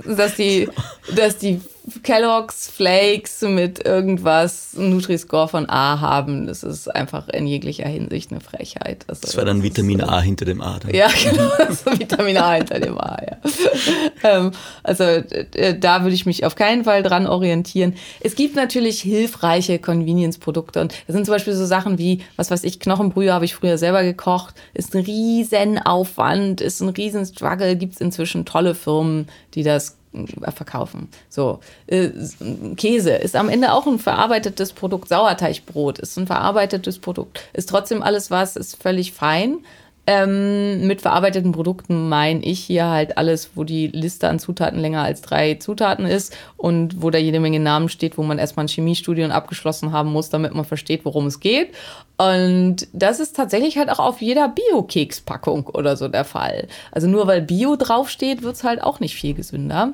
dass die, dass die Kellogg's Flakes mit irgendwas Nutri-Score von A haben, das ist einfach in jeglicher Hinsicht eine Frechheit. Also, das war dann Vitamin A hinter dem A. Dann. Ja, genau, Vitamin A hinter dem A, ja. ähm, also da würde ich mich auf keinen Fall dran orientieren. Es gibt natürlich hilfreiche Convenience-Produkte und das sind zum Beispiel so Sachen wie, was weiß ich, Knochenbrühe habe ich früher selber gekocht, ist ein riesen Aufwand, ist ein riesen Struggle, gibt es inzwischen tolle Firmen, die das äh, verkaufen. So, äh, Käse ist am Ende auch ein verarbeitetes Produkt. Sauerteigbrot ist ein verarbeitetes Produkt. Ist trotzdem alles was, ist völlig fein. Ähm, mit verarbeiteten Produkten meine ich hier halt alles, wo die Liste an Zutaten länger als drei Zutaten ist und wo da jede Menge Namen steht, wo man erstmal ein Chemiestudium abgeschlossen haben muss, damit man versteht, worum es geht. Und das ist tatsächlich halt auch auf jeder Bio-Kekspackung oder so der Fall. Also nur weil Bio draufsteht, wird es halt auch nicht viel gesünder.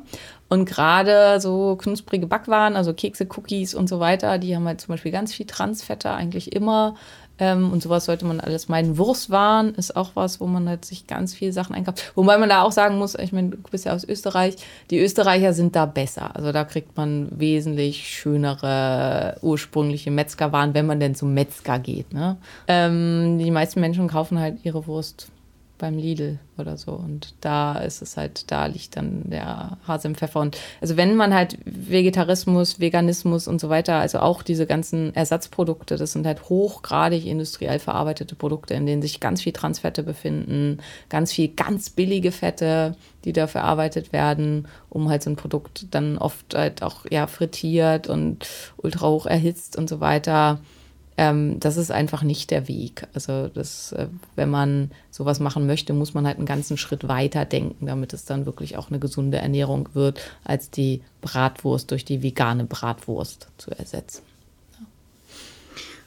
Und gerade so knusprige Backwaren, also Kekse, Cookies und so weiter, die haben halt zum Beispiel ganz viel Transfette, eigentlich immer. Ähm, und sowas sollte man alles meiden. Wurstwaren ist auch was, wo man halt sich ganz viele Sachen einkauft. Wobei man da auch sagen muss, ich meine, du bist ja aus Österreich, die Österreicher sind da besser. Also da kriegt man wesentlich schönere ursprüngliche Metzgerwaren, wenn man denn zum Metzger geht. Ne? Ähm, die meisten Menschen kaufen halt ihre Wurst beim Lidl oder so. Und da ist es halt, da liegt dann der Hase im Pfeffer. Und also wenn man halt Vegetarismus, Veganismus und so weiter, also auch diese ganzen Ersatzprodukte, das sind halt hochgradig industriell verarbeitete Produkte, in denen sich ganz viel Transfette befinden, ganz viel ganz billige Fette, die da verarbeitet werden, um halt so ein Produkt dann oft halt auch ja frittiert und ultra hoch erhitzt und so weiter ähm, das ist einfach nicht der Weg. Also das, äh, wenn man sowas machen möchte, muss man halt einen ganzen Schritt weiter denken, damit es dann wirklich auch eine gesunde Ernährung wird, als die Bratwurst durch die vegane Bratwurst zu ersetzen.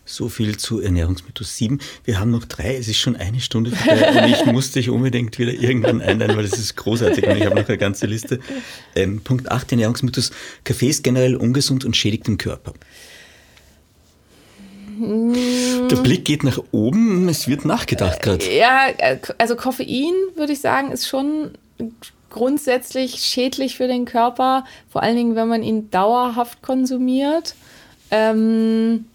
So viel zu Ernährungsmythos 7. Wir haben noch drei, es ist schon eine Stunde vorbei und ich muss dich unbedingt wieder irgendwann einladen, weil es ist großartig und ich habe noch eine ganze Liste. Ähm, Punkt 8, Ernährungsmythos. Kaffee ist generell ungesund und schädigt den Körper. Der Blick geht nach oben, es wird nachgedacht gerade. Ja, also Koffein, würde ich sagen, ist schon grundsätzlich schädlich für den Körper, vor allen Dingen, wenn man ihn dauerhaft konsumiert. Ähm,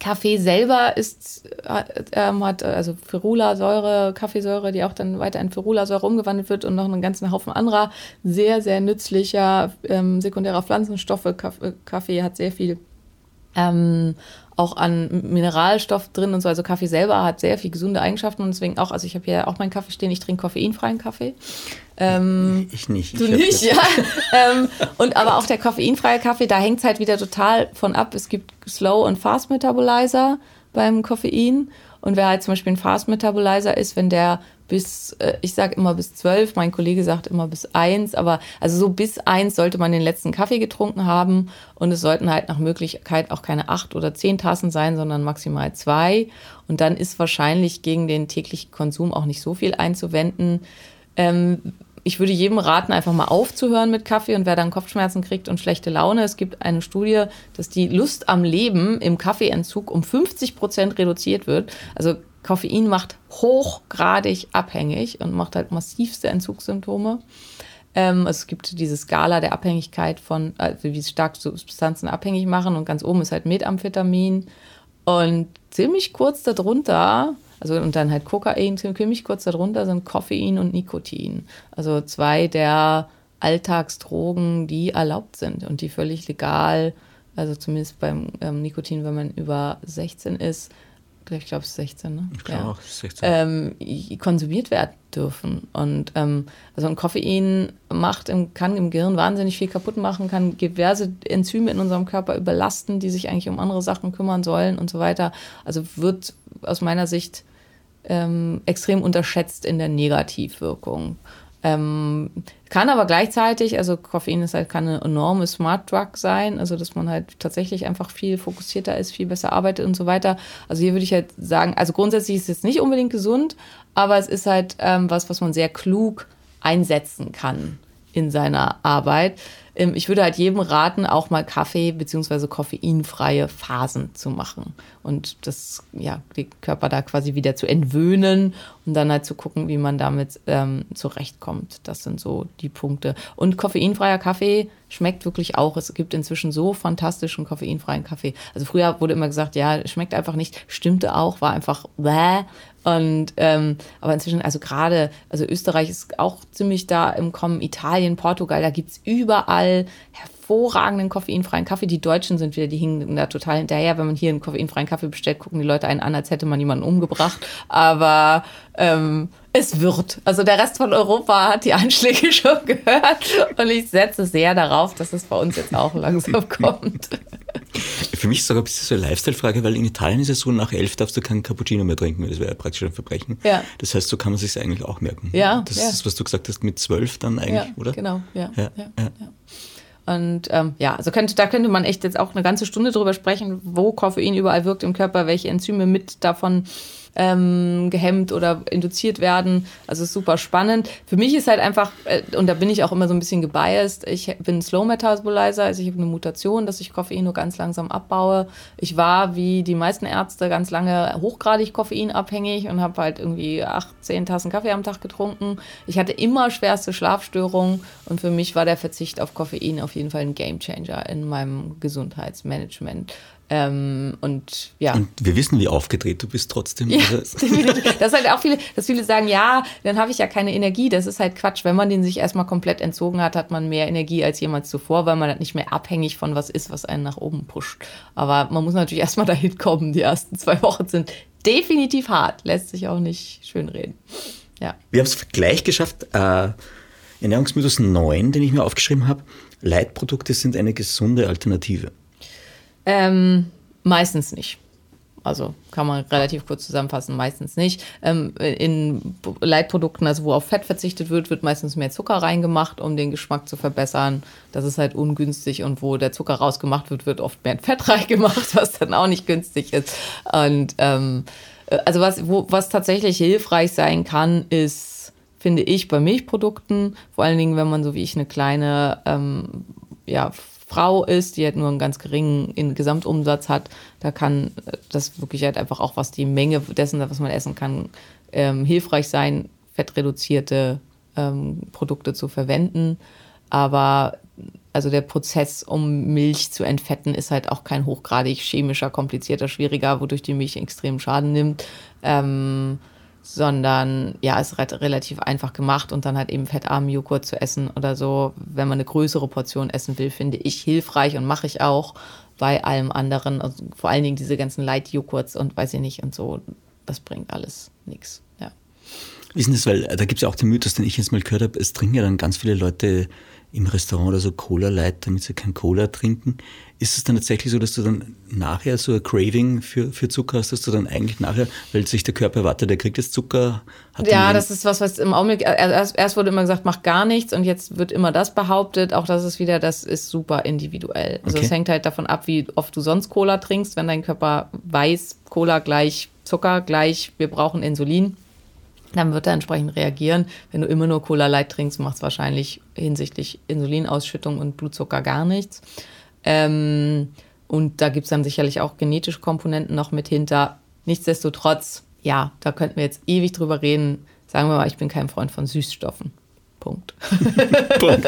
Kaffee selber ist, ähm, hat also Ferulasäure, Kaffeesäure, die auch dann weiter in Ferulasäure umgewandelt wird und noch einen ganzen Haufen anderer sehr, sehr nützlicher ähm, sekundärer Pflanzenstoffe. Kaffee hat sehr viel ähm, auch an Mineralstoff drin und so. Also Kaffee selber hat sehr viel gesunde Eigenschaften und deswegen auch, also ich habe hier auch meinen Kaffee stehen, ich trinke koffeinfreien Kaffee. Ähm, ich nicht. Du nicht, ja. ähm, und aber auch der koffeinfreie Kaffee, da hängt es halt wieder total von ab. Es gibt Slow- und Fast-Metabolizer beim Koffein. Und wer halt zum Beispiel ein Fast-Metabolizer ist, wenn der bis, äh, ich sage immer bis zwölf, mein Kollege sagt immer bis eins, aber also so bis eins sollte man den letzten Kaffee getrunken haben und es sollten halt nach Möglichkeit auch keine acht oder zehn Tassen sein, sondern maximal zwei. Und dann ist wahrscheinlich gegen den täglichen Konsum auch nicht so viel einzuwenden. Ähm, ich würde jedem raten, einfach mal aufzuhören mit Kaffee und wer dann Kopfschmerzen kriegt und schlechte Laune. Es gibt eine Studie, dass die Lust am Leben im Kaffeeentzug um 50 Prozent reduziert wird. Also Koffein macht hochgradig abhängig und macht halt massivste Entzugssymptome. Ähm, es gibt diese Skala der Abhängigkeit von, also wie stark Substanzen abhängig machen und ganz oben ist halt Methamphetamin und ziemlich kurz darunter, also und dann halt Kokain, ziemlich kurz darunter sind Koffein und Nikotin. Also zwei der Alltagsdrogen, die erlaubt sind und die völlig legal, also zumindest beim ähm, Nikotin, wenn man über 16 ist, ich glaube, es ist 16, ne? Ich glaube ja. auch, 16. Ähm, konsumiert werden dürfen. Und ähm, also ein Koffein macht im, kann im Gehirn wahnsinnig viel kaputt machen, kann diverse Enzyme in unserem Körper überlasten, die sich eigentlich um andere Sachen kümmern sollen und so weiter. Also wird aus meiner Sicht ähm, extrem unterschätzt in der Negativwirkung. Ähm, kann aber gleichzeitig, also Koffein ist halt kann eine enorme Smart Drug sein, also dass man halt tatsächlich einfach viel fokussierter ist, viel besser arbeitet und so weiter. Also hier würde ich halt sagen, also grundsätzlich ist es nicht unbedingt gesund, aber es ist halt ähm, was, was man sehr klug einsetzen kann in seiner Arbeit. Ähm, ich würde halt jedem raten, auch mal Kaffee bzw. koffeinfreie Phasen zu machen und das, ja, den Körper da quasi wieder zu entwöhnen und dann halt zu gucken, wie man damit ähm, zurechtkommt. Das sind so die Punkte. Und koffeinfreier Kaffee schmeckt wirklich auch. Es gibt inzwischen so fantastischen koffeinfreien Kaffee. Also früher wurde immer gesagt, ja, schmeckt einfach nicht. Stimmte auch, war einfach bäh. Und ähm, aber inzwischen, also gerade, also Österreich ist auch ziemlich da im Kommen, Italien, Portugal, da gibt's überall hervorragenden koffeinfreien Kaffee. Die Deutschen sind wieder, die hingen da total hinterher. Wenn man hier einen koffeinfreien Kaffee bestellt, gucken die Leute einen an, als hätte man jemanden umgebracht. Aber ähm, es wird. Also der Rest von Europa hat die Anschläge schon gehört und ich setze sehr darauf, dass es bei uns jetzt auch langsam kommt. Für mich ist es sogar ein bisschen so eine Lifestyle-Frage, weil in Italien ist es so, nach elf darfst du keinen Cappuccino mehr trinken, das wäre ja praktisch ein Verbrechen. Ja. Das heißt, so kann man sich eigentlich auch merken. Ja. Das ja. ist das, was du gesagt hast, mit zwölf dann eigentlich, ja, oder? Genau, ja. Ja, ja, ja. Und ähm, ja, also könnte, da könnte man echt jetzt auch eine ganze Stunde drüber sprechen, wo Koffein überall wirkt im Körper, welche Enzyme mit davon ähm, gehemmt oder induziert werden. Also ist super spannend. Für mich ist halt einfach, äh, und da bin ich auch immer so ein bisschen gebiased, ich bin Slow Metabolizer, also ich habe eine Mutation, dass ich Koffein nur ganz langsam abbaue. Ich war, wie die meisten Ärzte, ganz lange hochgradig koffeinabhängig und habe halt irgendwie acht, zehn Tassen Kaffee am Tag getrunken. Ich hatte immer schwerste Schlafstörungen und für mich war der Verzicht auf Koffein auf jeden Fall ein Gamechanger in meinem Gesundheitsmanagement. Ähm, und ja. Und wir wissen, wie aufgedreht du bist trotzdem. Ja, Also, das ist halt auch viele, dass viele sagen, ja, dann habe ich ja keine Energie. Das ist halt Quatsch. Wenn man den sich erstmal komplett entzogen hat, hat man mehr Energie als jemals zuvor, weil man halt nicht mehr abhängig von was ist, was einen nach oben pusht. Aber man muss natürlich erstmal dahin kommen. Die ersten zwei Wochen sind definitiv hart. Lässt sich auch nicht schönreden. Ja. Wir haben es gleich geschafft. Äh, Ernährungsmythos 9, den ich mir aufgeschrieben habe. Leitprodukte sind eine gesunde Alternative. Ähm, meistens nicht. Also kann man relativ kurz zusammenfassen, meistens nicht. Ähm, in Leitprodukten, also wo auf Fett verzichtet wird, wird meistens mehr Zucker reingemacht, um den Geschmack zu verbessern. Das ist halt ungünstig und wo der Zucker rausgemacht wird, wird oft mehr Fett reingemacht, was dann auch nicht günstig ist. Und ähm, also was, wo, was tatsächlich hilfreich sein kann, ist, finde ich, bei Milchprodukten, vor allen Dingen, wenn man so wie ich eine kleine ähm, ja, Frau ist, die halt nur einen ganz geringen Gesamtumsatz hat, da kann das wirklich halt einfach auch, was die Menge dessen, was man essen kann, ähm, hilfreich sein, fettreduzierte ähm, Produkte zu verwenden. Aber also der Prozess, um Milch zu entfetten, ist halt auch kein hochgradig chemischer, komplizierter, schwieriger, wodurch die Milch extrem Schaden nimmt. Ähm, sondern ja, ist relativ einfach gemacht und dann halt eben fettarmen Joghurt zu essen oder so, wenn man eine größere Portion essen will, finde ich hilfreich und mache ich auch bei allem anderen, also vor allen Dingen diese ganzen Light-Joghurts und weiß ich nicht und so, das bringt alles nichts, ja. Denn das, weil da gibt es ja auch den Mythos, den ich jetzt mal gehört habe, es trinken ja dann ganz viele Leute im Restaurant oder so Cola Light, damit sie kein Cola trinken. Ist es dann tatsächlich so, dass du dann nachher so ein Craving für, für Zucker hast, dass du dann eigentlich nachher, weil sich der Körper erwartet, der kriegt jetzt Zucker? ja, das ist was, was im Augenblick, erst, erst wurde immer gesagt, mach gar nichts und jetzt wird immer das behauptet. Auch das ist wieder, das ist super individuell. Also Okay. es hängt halt davon ab, wie oft du sonst Cola trinkst. Wenn dein Körper weiß, Cola gleich Zucker gleich, wir brauchen Insulin, dann wird er entsprechend reagieren. Wenn du immer nur Cola Light trinkst, macht es wahrscheinlich hinsichtlich Insulinausschüttung und Blutzucker gar nichts. Ähm, und da gibt es dann sicherlich auch genetische Komponenten noch mit hinter. Nichtsdestotrotz, ja, da könnten wir jetzt ewig drüber reden. Sagen wir mal, ich bin kein Freund von Süßstoffen. Punkt. Punkt.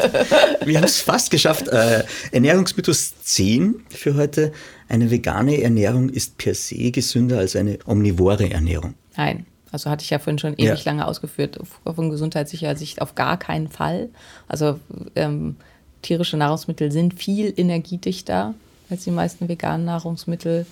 Wir haben es fast geschafft. Äh, Ernährungsmythos 10 für heute. Eine vegane Ernährung ist per se gesünder als eine omnivore Ernährung. Nein. Also hatte ich ja vorhin schon Ja. ewig lange ausgeführt, von gesundheitlicher Sicht auf gar keinen Fall. Also ähm, tierische Nahrungsmittel sind viel energiedichter als die meisten veganen Nahrungsmittel.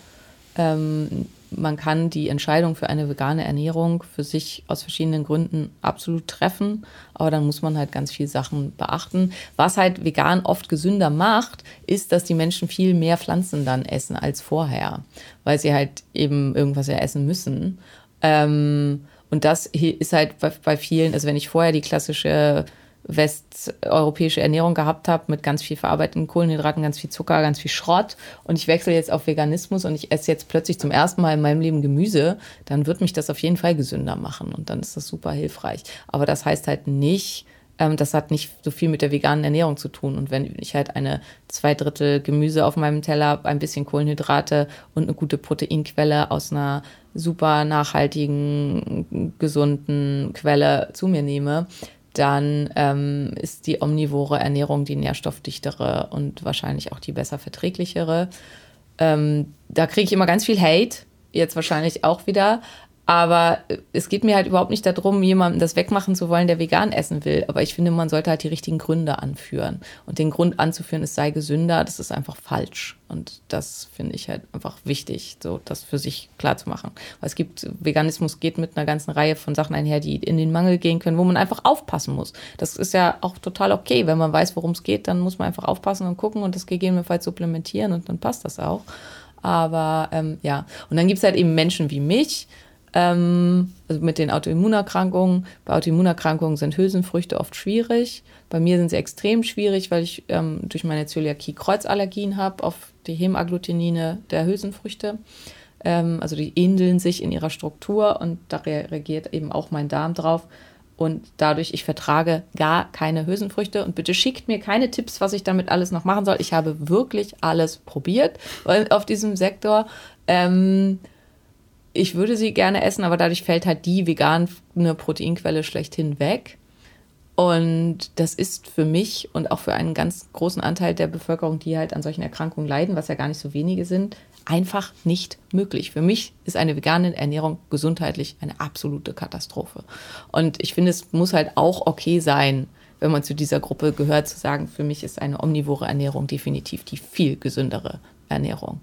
Ähm, man kann die Entscheidung für eine vegane Ernährung für sich aus verschiedenen Gründen absolut treffen, aber dann muss man halt ganz viele Sachen beachten. Was halt vegan oft gesünder macht, ist, dass die Menschen viel mehr Pflanzen dann essen als vorher, weil sie halt eben irgendwas ja essen müssen. Ähm, Und das ist halt bei vielen, also wenn ich vorher die klassische westeuropäische Ernährung gehabt habe mit ganz viel verarbeiteten Kohlenhydraten, ganz viel Zucker, ganz viel Schrott und ich wechsle jetzt auf Veganismus und ich esse jetzt plötzlich zum ersten Mal in meinem Leben Gemüse, dann wird mich das auf jeden Fall gesünder machen und dann ist das super hilfreich. Aber das heißt halt nicht, ähm, das hat nicht so viel mit der veganen Ernährung zu tun. Und wenn ich halt eine zwei Drittel Gemüse auf meinem Teller habe, ein bisschen Kohlenhydrate und eine gute Proteinquelle aus einer super nachhaltigen, gesunden Quelle zu mir nehme, dann ähm, ist die omnivore Ernährung die nährstoffdichtere und wahrscheinlich auch die besser verträglichere. Ähm, da kriege ich immer ganz viel Hate, jetzt wahrscheinlich auch wieder. Aber es geht mir halt überhaupt nicht darum, jemandem das wegmachen zu wollen, der vegan essen will. Aber ich finde, man sollte halt die richtigen Gründe anführen. Und den Grund anzuführen, es sei gesünder, das ist einfach falsch. Und das finde ich halt einfach wichtig, so das für sich klar zu machen. Weil es gibt, Veganismus geht mit einer ganzen Reihe von Sachen einher, die in den Mangel gehen können, wo man einfach aufpassen muss. Das ist ja auch total okay. Wenn man weiß, worum es geht, dann muss man einfach aufpassen und gucken und das gegebenenfalls supplementieren und dann passt das auch. Aber ähm, ja, und dann gibt es halt eben Menschen wie mich, ähm, also mit den Autoimmunerkrankungen. Bei Autoimmunerkrankungen sind Hülsenfrüchte oft schwierig. Bei mir sind sie extrem schwierig, weil ich ähm, durch meine Zöliakie Kreuzallergien habe auf die Hemagglutinine der Hülsenfrüchte. Ähm, also die ähneln sich in ihrer Struktur und da reagiert eben auch mein Darm drauf. Und dadurch, ich vertrage gar keine Hülsenfrüchte. Und bitte schickt mir keine Tipps, was ich damit alles noch machen soll. Ich habe wirklich alles probiert auf diesem Sektor. Ähm, ich würde sie gerne essen, aber dadurch fällt halt die vegane Proteinquelle schlechthin weg. Und das ist für mich und auch für einen ganz großen Anteil der Bevölkerung, die halt an solchen Erkrankungen leiden, was ja gar nicht so wenige sind, einfach nicht möglich. Für mich ist eine vegane Ernährung gesundheitlich eine absolute Katastrophe. Und ich finde, es muss halt auch okay sein, wenn man zu dieser Gruppe gehört, zu sagen, für mich ist eine omnivore Ernährung definitiv die viel gesündere Ernährung.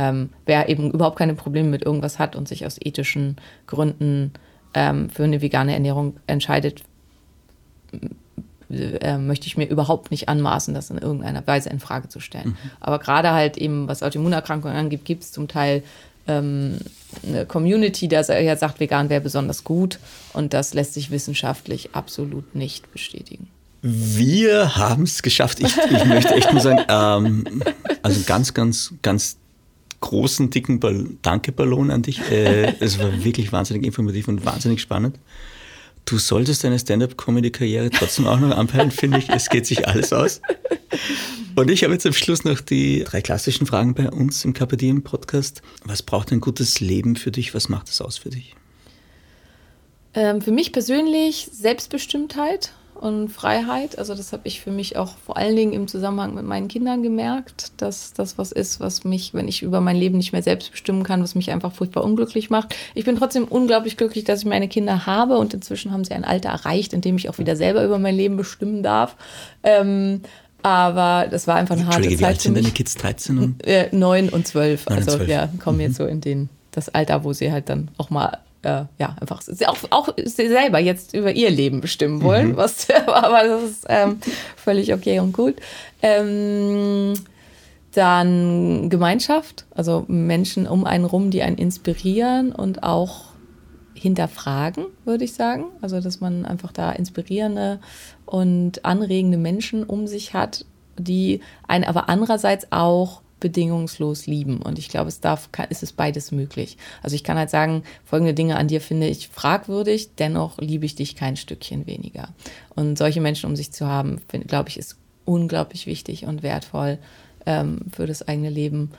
Ähm, wer eben überhaupt keine Probleme mit irgendwas hat und sich aus ethischen Gründen ähm, für eine vegane Ernährung entscheidet, äh, möchte ich mir überhaupt nicht anmaßen, das in irgendeiner Weise in Frage zu stellen. Mhm. Aber gerade halt eben, was Autoimmunerkrankungen angeht, gibt es zum Teil ähm, eine Community, die ja sagt, vegan wäre besonders gut und das lässt sich wissenschaftlich absolut nicht bestätigen. Wir haben es geschafft. Ich, ich, möchte echt nur sagen, ähm, also ganz, ganz, ganz großen, dicken Ball Danke-Ballon an dich. Äh, es war wirklich wahnsinnig informativ und wahnsinnig spannend. Du solltest deine Stand-up-Comedy-Karriere trotzdem auch noch anpeilen, finde ich. Es geht sich alles aus. Und ich habe jetzt am Schluss noch die drei klassischen Fragen bei uns im KPD-Podcast. Was braucht ein gutes Leben für dich? Was macht es aus für dich? Ähm, für mich persönlich Selbstbestimmtheit und Freiheit. Also das habe ich für mich auch vor allen Dingen im Zusammenhang mit meinen Kindern gemerkt, dass das was ist, was mich, wenn ich über mein Leben nicht mehr selbst bestimmen kann, was mich einfach furchtbar unglücklich macht. Ich bin trotzdem unglaublich glücklich, dass ich meine Kinder habe und inzwischen haben sie ein Alter erreicht, in dem ich auch wieder selber über mein Leben bestimmen darf. Ähm, aber das war einfach eine harte Zeit. Wie alt sind deine Kids? 13 und? Äh, 9 und 12. also 12. ja, kommen mhm. jetzt so in den, das Alter, wo sie halt dann auch mal äh, ja, einfach auch, auch selber jetzt über ihr Leben bestimmen wollen, mhm. was, aber das ist ähm, völlig okay und gut. Ähm, dann Gemeinschaft, also Menschen um einen rum, die einen inspirieren und auch hinterfragen, würde ich sagen. Also, dass man einfach da inspirierende und anregende Menschen um sich hat, die einen aber andererseits auch bedingungslos lieben. Und ich glaube, es darf, ist es beides möglich. Also ich kann halt sagen, folgende Dinge an dir finde ich fragwürdig, dennoch liebe ich dich kein Stückchen weniger. Und solche Menschen um sich zu haben, glaube ich, ist unglaublich wichtig und wertvoll ähm, für das eigene Leben.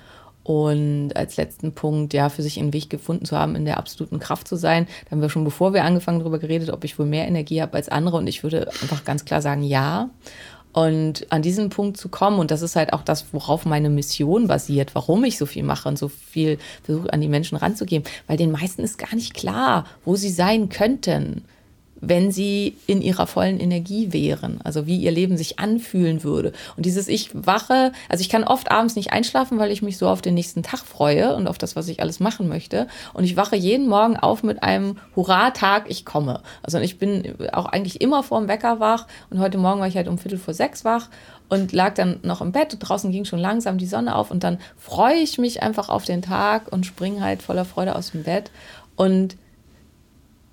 Und als letzten Punkt, ja, für sich einen Weg gefunden zu haben, in der absoluten Kraft zu sein. Da haben wir schon, bevor wir angefangen, darüber geredet, ob ich wohl mehr Energie habe als andere. Und ich würde einfach ganz klar sagen, ja. Und an diesen Punkt zu kommen, und das ist halt auch das, worauf meine Mission basiert, warum ich so viel mache und so viel versuche, an die Menschen ranzugehen, weil den meisten ist gar nicht klar, wo sie sein könnten wenn sie in ihrer vollen Energie wären, also wie ihr Leben sich anfühlen würde. Und dieses Ich wache, also ich kann oft abends nicht einschlafen, weil ich mich so auf den nächsten Tag freue und auf das, was ich alles machen möchte. Und ich wache jeden Morgen auf mit einem Hurra-Tag, ich komme. Also ich bin auch eigentlich immer vor dem Wecker wach und heute Morgen war ich halt um Viertel vor sechs wach und lag dann noch im Bett und draußen ging schon langsam die Sonne auf und dann freue ich mich einfach auf den Tag und springe halt voller Freude aus dem Bett und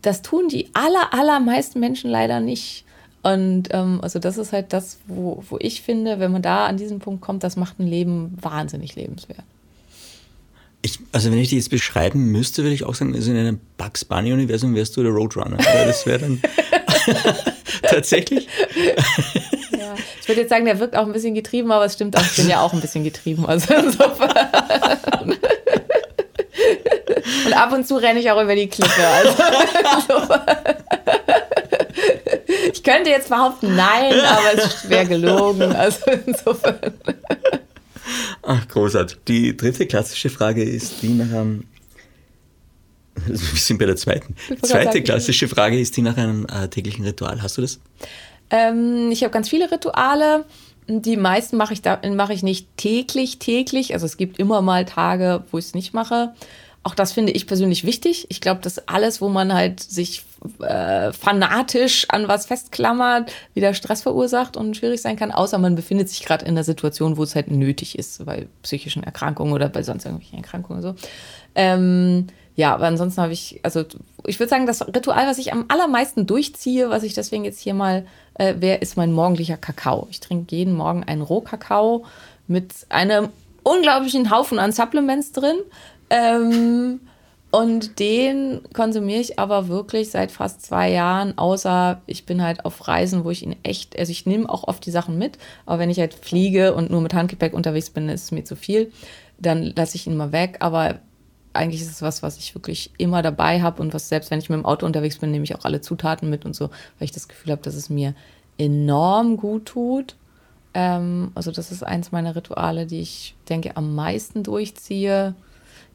das tun die aller, allermeisten Menschen leider nicht. Und ähm, also das ist halt das, wo, wo ich finde, wenn man da an diesen Punkt kommt, das macht ein Leben wahnsinnig lebenswert. Ich, also wenn ich die jetzt beschreiben müsste, würde ich auch sagen, also in einem Bugs Bunny Universum wärst du der Roadrunner. das wäre dann tatsächlich. Ja, ich würde jetzt sagen, der wirkt auch ein bisschen getrieben, aber es stimmt auch, ich bin ja auch ein bisschen getrieben. Also insofern. Und ab und zu renne ich auch über die Klippe. Also ich könnte jetzt behaupten, nein, aber es schwer gelogen. Also insofern. Ach, großartig. Die dritte klassische Frage ist die nach einem. Wir sind bei der zweiten. Zweite klassische Frage ist die nach einem äh, täglichen Ritual. Hast du das? Ähm, ich habe ganz viele Rituale. Die meisten mache ich, da, mache ich nicht täglich, täglich. Also es gibt immer mal Tage, wo ich es nicht mache. Auch das finde ich persönlich wichtig. Ich glaube, dass alles, wo man halt sich äh, fanatisch an was festklammert, wieder Stress verursacht und schwierig sein kann, außer man befindet sich gerade in einer Situation, wo es halt nötig ist, bei psychischen Erkrankungen oder bei sonst irgendwelchen Erkrankungen so. Ähm, ja, aber ansonsten habe ich, also ich würde sagen, das Ritual, was ich am allermeisten durchziehe, was ich deswegen jetzt hier mal äh, wäre, ist mein morgendlicher Kakao. Ich trinke jeden Morgen einen Rohkakao mit einem unglaublichen Haufen an Supplements drin. Ähm, und den konsumiere ich aber wirklich seit fast zwei Jahren, außer ich bin halt auf Reisen, wo ich ihn echt, also ich nehme auch oft die Sachen mit, aber wenn ich halt fliege und nur mit Handgepäck unterwegs bin, ist es mir zu viel, dann lasse ich ihn mal weg. Aber eigentlich ist es was, was ich wirklich immer dabei habe und was selbst wenn ich mit dem Auto unterwegs bin, nehme ich auch alle Zutaten mit und so, weil ich das Gefühl habe, dass es mir enorm gut tut. Ähm, also das ist eins meiner Rituale, die ich denke am meisten durchziehe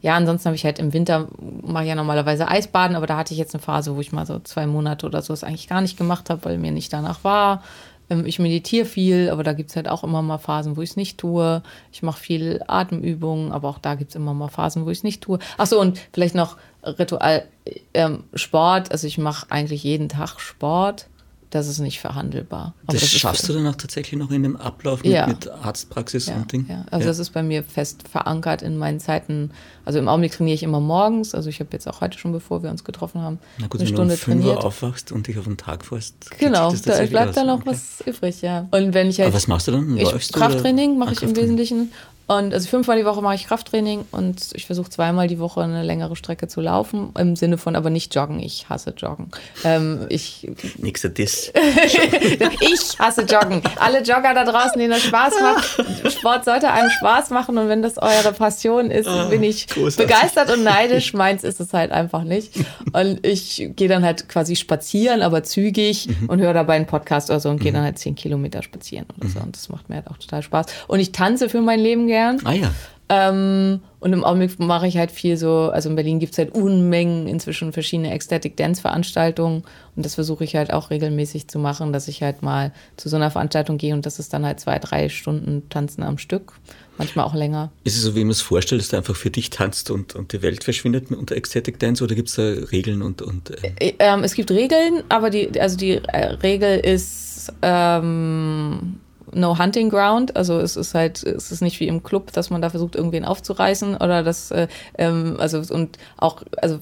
ja, ansonsten habe ich halt im Winter, mache ich ja normalerweise Eisbaden, aber da hatte ich jetzt eine Phase, wo ich mal so zwei Monate oder so es eigentlich gar nicht gemacht habe, weil mir nicht danach war. Ähm, ich meditiere viel, aber da gibt es halt auch immer mal Phasen, wo ich es nicht tue. Ich mache viel Atemübungen, aber auch da gibt es immer mal Phasen, wo ich es nicht tue. Achso, und vielleicht noch Ritual ähm, Sport. Also ich mache eigentlich jeden Tag Sport das ist nicht verhandelbar. Aber das, das schaffst du dann auch tatsächlich noch in dem Ablauf mit, ja. mit Arztpraxis ja, und Ding? Ja, also ja. das ist bei mir fest verankert in meinen Zeiten. Also im Augenblick trainiere ich immer morgens. Also ich habe jetzt auch heute schon, bevor wir uns getroffen haben, Na gut, eine wenn Stunde du um 5 Uhr aufwachst und dich auf den Tag freust. Genau, da bleibt dann noch okay. was übrig, ja. Und wenn ich halt. Aber was machst du dann? Läufst ich, Krafttraining mache ich im Wesentlichen. Und also fünfmal die Woche mache ich Krafttraining und ich versuche zweimal die Woche eine längere Strecke zu laufen. Im Sinne von aber nicht joggen. Ich hasse Joggen. Ähm, ich. Nächster Diss. ich hasse Joggen. Alle Jogger da draußen, denen das Spaß macht. Sport sollte einem Spaß machen und wenn das eure Passion ist, oh, bin ich großartig. begeistert und neidisch. Meins ist es halt einfach nicht. Und ich gehe dann halt quasi spazieren, aber zügig mhm. und höre dabei einen Podcast oder so und gehe mhm. dann halt zehn Kilometer spazieren oder so. Und das macht mir halt auch total Spaß. Und ich tanze für mein Leben gern. Ah ja. Ähm, und im Augenblick mache ich halt viel so, also in Berlin gibt es halt Unmengen inzwischen verschiedene Ecstatic Dance Veranstaltungen und das versuche ich halt auch regelmäßig zu machen, dass ich halt mal zu so einer Veranstaltung gehe und das ist dann halt zwei, drei Stunden Tanzen am Stück, manchmal auch länger. Ist es so, wie man es vorstellt, dass du einfach für dich tanzt und, und die Welt verschwindet unter Ecstatic Dance oder gibt es da Regeln und. und äh? Äh, ähm, es gibt Regeln, aber die, also die äh, Regel ist, ähm, no hunting ground. Also es ist halt, es ist nicht wie im Club, dass man da versucht, irgendwen aufzureißen oder das, äh, ähm, also und auch, also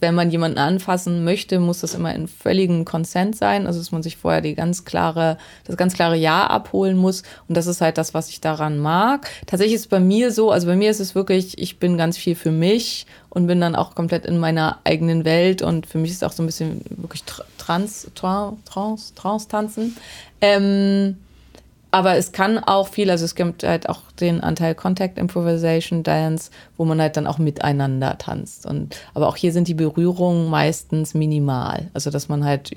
wenn man jemanden anfassen möchte, muss das immer in völligem Consent sein, also dass man sich vorher die ganz klare, das ganz klare Ja abholen muss. Und das ist halt das, was ich daran mag. Tatsächlich ist es bei mir so, also bei mir ist es wirklich, ich bin ganz viel für mich und bin dann auch komplett in meiner eigenen Welt und für mich ist auch so ein bisschen wirklich trans, trans, trans, trans tanzen. Ähm, aber es kann auch viel, also es gibt halt auch den Anteil Contact Improvisation Dance, wo man halt dann auch miteinander tanzt. Und, aber auch hier sind die Berührungen meistens minimal. Also dass man halt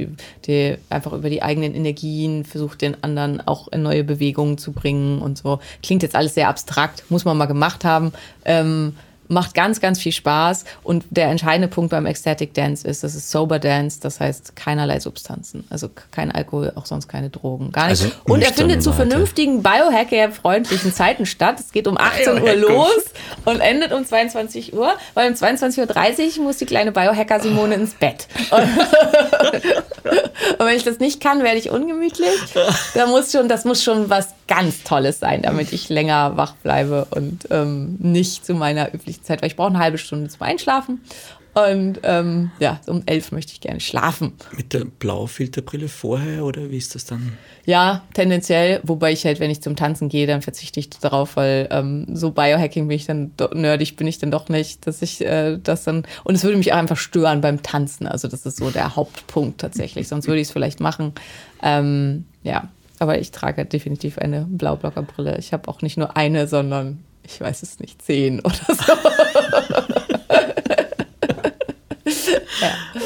die, einfach über die eigenen Energien versucht, den anderen auch in neue Bewegungen zu bringen und so. Klingt jetzt alles sehr abstrakt, muss man mal gemacht haben. Ähm, macht ganz, ganz viel Spaß. Und der entscheidende Punkt beim Ecstatic Dance ist, das ist Sober Dance, das heißt keinerlei Substanzen. Also kein Alkohol, auch sonst keine Drogen. Gar nicht. Also und er findet zu vernünftigen Biohacker-freundlichen Zeiten statt. Es geht um 18 Uhr los und endet um 22 Uhr, weil um 22.30 Uhr muss die kleine Biohacker Simone ins Bett. Und, und wenn ich das nicht kann, werde ich ungemütlich. Da muss schon, das muss schon was ganz Tolles sein, damit ich länger wach bleibe und ähm, nicht zu meiner üblichen die Zeit, weil ich brauche eine halbe Stunde zum Einschlafen. Und ähm, ja, um elf möchte ich gerne schlafen. Mit der Blaufilterbrille vorher oder wie ist das dann? Ja, tendenziell, wobei ich halt, wenn ich zum Tanzen gehe, dann verzichte ich darauf, weil ähm, so Biohacking bin ich dann, nerdig bin ich dann doch nicht, dass ich äh, das dann, und es würde mich auch einfach stören beim Tanzen, also das ist so der Hauptpunkt tatsächlich, sonst würde ich es vielleicht machen. Ähm, ja, aber ich trage definitiv eine Blaublockerbrille. Ich habe auch nicht nur eine, sondern ich weiß es nicht, zehn oder so.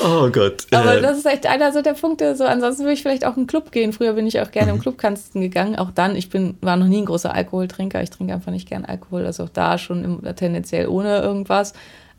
Oh Gott. Aber äh. das ist echt einer so der Punkte. So, ansonsten würde ich vielleicht auch in den Club gehen. Früher bin ich auch gerne mhm. im Clubkasten gegangen. Auch dann, ich bin, war noch nie ein großer Alkoholtrinker. Ich trinke einfach nicht gern Alkohol. Also auch da schon im, tendenziell ohne irgendwas.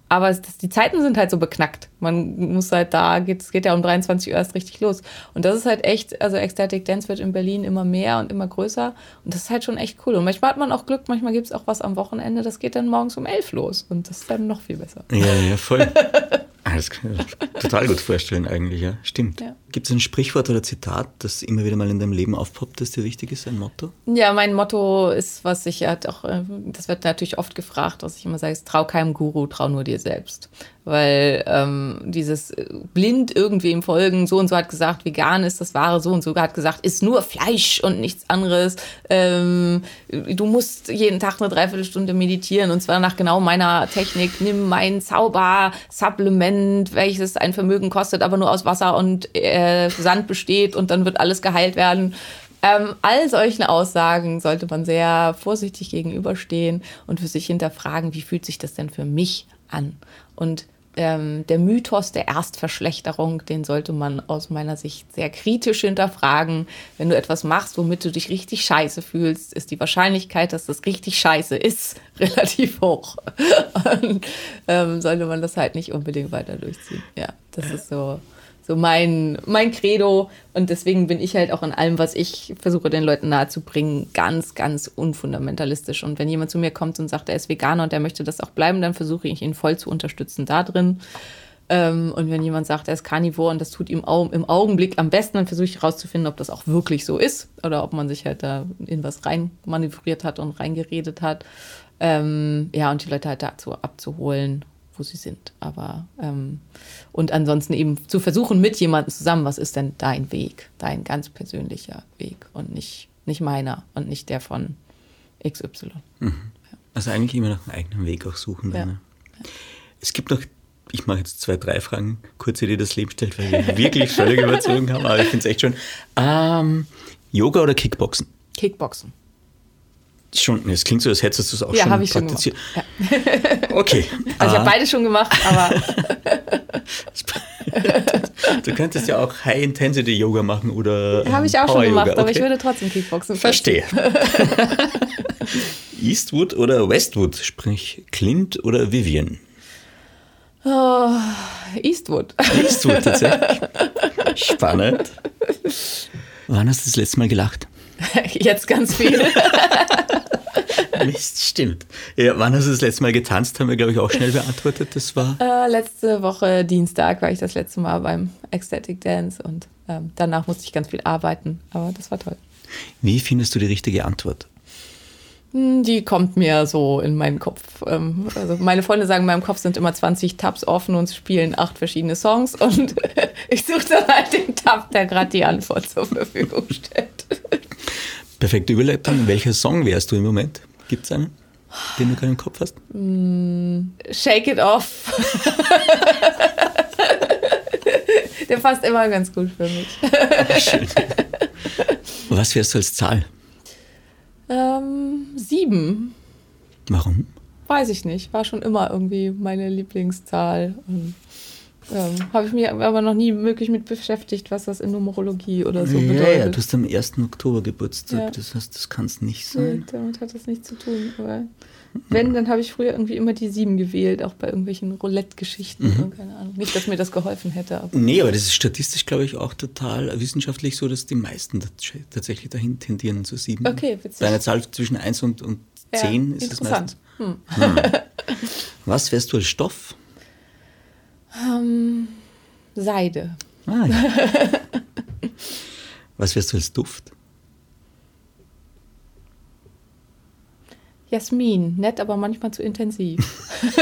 Aber es, die Zeiten sind halt so beknackt. Man muss halt da, es geht ja um 23 Uhr erst richtig los. Und das ist halt echt, also Ecstatic Dance wird in Berlin immer mehr und immer größer. Und das ist halt schon echt cool. Und manchmal hat man auch Glück, manchmal gibt es auch was am Wochenende, das geht dann morgens um elf los. Und das ist dann noch viel besser. Ja, ja, voll. Ah, das kann ich mir total gut vorstellen eigentlich, ja. Stimmt. Ja. Gibt es ein Sprichwort oder Zitat, das immer wieder mal in deinem Leben aufpoppt, das dir wichtig ist, ein Motto? Ja, mein Motto ist, was ich ja auch, äh, das wird natürlich oft gefragt, was ich immer sage, ist, trau keinem Guru, trau nur dir selbst weil ähm, dieses blind irgendwem folgen, so und so hat gesagt, vegan ist das wahre, so und so hat gesagt, ist nur Fleisch und nichts anderes. Ähm, du musst jeden Tag eine Dreiviertelstunde meditieren und zwar nach genau meiner Technik. Nimm mein Zauber-Supplement, welches ein Vermögen kostet, aber nur aus Wasser und äh, Sand besteht und dann wird alles geheilt werden. Ähm, all solchen Aussagen sollte man sehr vorsichtig gegenüberstehen und für sich hinterfragen, wie fühlt sich das denn für mich an? Und ähm, der Mythos der Erstverschlechterung, den sollte man aus meiner Sicht sehr kritisch hinterfragen. Wenn du etwas machst, womit du dich richtig scheiße fühlst, ist die Wahrscheinlichkeit, dass das richtig scheiße ist, relativ hoch. Und ähm, sollte man das halt nicht unbedingt weiter durchziehen. Ja, das ist so so mein, mein Credo. Und deswegen bin ich halt auch in allem, was ich versuche, den Leuten nahezubringen, ganz, ganz unfundamentalistisch. Und wenn jemand zu mir kommt und sagt, er ist Veganer und er möchte das auch bleiben, dann versuche ich ihn voll zu unterstützen da drin. Ähm, und wenn jemand sagt, er ist Carnivore und das tut ihm im Augenblick am besten, dann versuche ich herauszufinden, ob das auch wirklich so ist oder ob man sich halt da in was rein manövriert hat und reingeredet hat. Ähm, ja, und die Leute halt dazu abzuholen wo sie sind. Aber ähm, und ansonsten eben zu versuchen mit jemandem zusammen, was ist denn dein Weg, dein ganz persönlicher Weg und nicht, nicht meiner und nicht der von XY. Mhm. Ja. Also eigentlich immer nach einem eigenen Weg auch suchen. Ja. Ne? Es gibt noch, ich mache jetzt zwei, drei Fragen, kurz, die das Leben stellt, weil wir wirklich völlig überzogen haben, aber ich finde es echt schön. Ähm, Yoga oder Kickboxen? Kickboxen. Schon, es klingt so, als hättest du es auch ja, schon habe ich praktiziert. Schon. Ja. Okay. Also ich habe beide schon gemacht, aber. du könntest ja auch High-Intensity-Yoga machen oder. Habe ich auch schon gemacht, okay. aber ich würde trotzdem Kickboxen. Verstehe. Eastwood oder Westwood, sprich Clint oder Vivian? Oh, Eastwood. Eastwood tatsächlich. Spannend. Wann hast du das letzte Mal gelacht? Jetzt ganz viel. Mist, stimmt. Ja, wann hast du das letzte Mal getanzt? Haben wir, glaube ich, auch schnell beantwortet. Das war. Äh, letzte Woche Dienstag war ich das letzte Mal beim Ecstatic Dance und ähm, danach musste ich ganz viel arbeiten. Aber das war toll. Wie findest du die richtige Antwort? Hm, die kommt mir so in meinen Kopf. Ähm, also meine Freunde sagen, in meinem Kopf sind immer 20 Tabs offen und spielen acht verschiedene Songs und ich suche dann halt den Tab, der gerade die Antwort zur Verfügung stellt. Perfekte Überleitung. Welcher Song wärst du im Moment? Gibt es einen, den du gerade im Kopf hast? Mm, shake It Off. Der passt immer ganz gut für mich. Schön. Was wärst du als Zahl? Ähm, sieben. Warum? Weiß ich nicht. War schon immer irgendwie meine Lieblingszahl. Und ähm, Habe ich mich aber noch nie wirklich mit beschäftigt, was das in Numerologie oder so bedeutet. Ja, ja, du hast am 1. Oktober Geburtstag, ja. das heißt, das kann es nicht sein. Nee, damit hat das nichts zu tun. Aber wenn, dann habe ich früher irgendwie immer die 7 gewählt, auch bei irgendwelchen Roulette-Geschichten. Mhm. Keine Ahnung. Nicht, dass mir das geholfen hätte. Aber nee, aber das ist statistisch, glaube ich, auch total wissenschaftlich so, dass die meisten tatsächlich dahin tendieren zu 7. Okay, witzig. Bei einer Zahl zwischen 1 und, und 10 ja, ist es meistens. Hm. Hm. Was wärst du als Stoff? Ähm, Seide. Ah, ja. Was wärst du als Duft? Jasmin, nett, aber manchmal zu intensiv.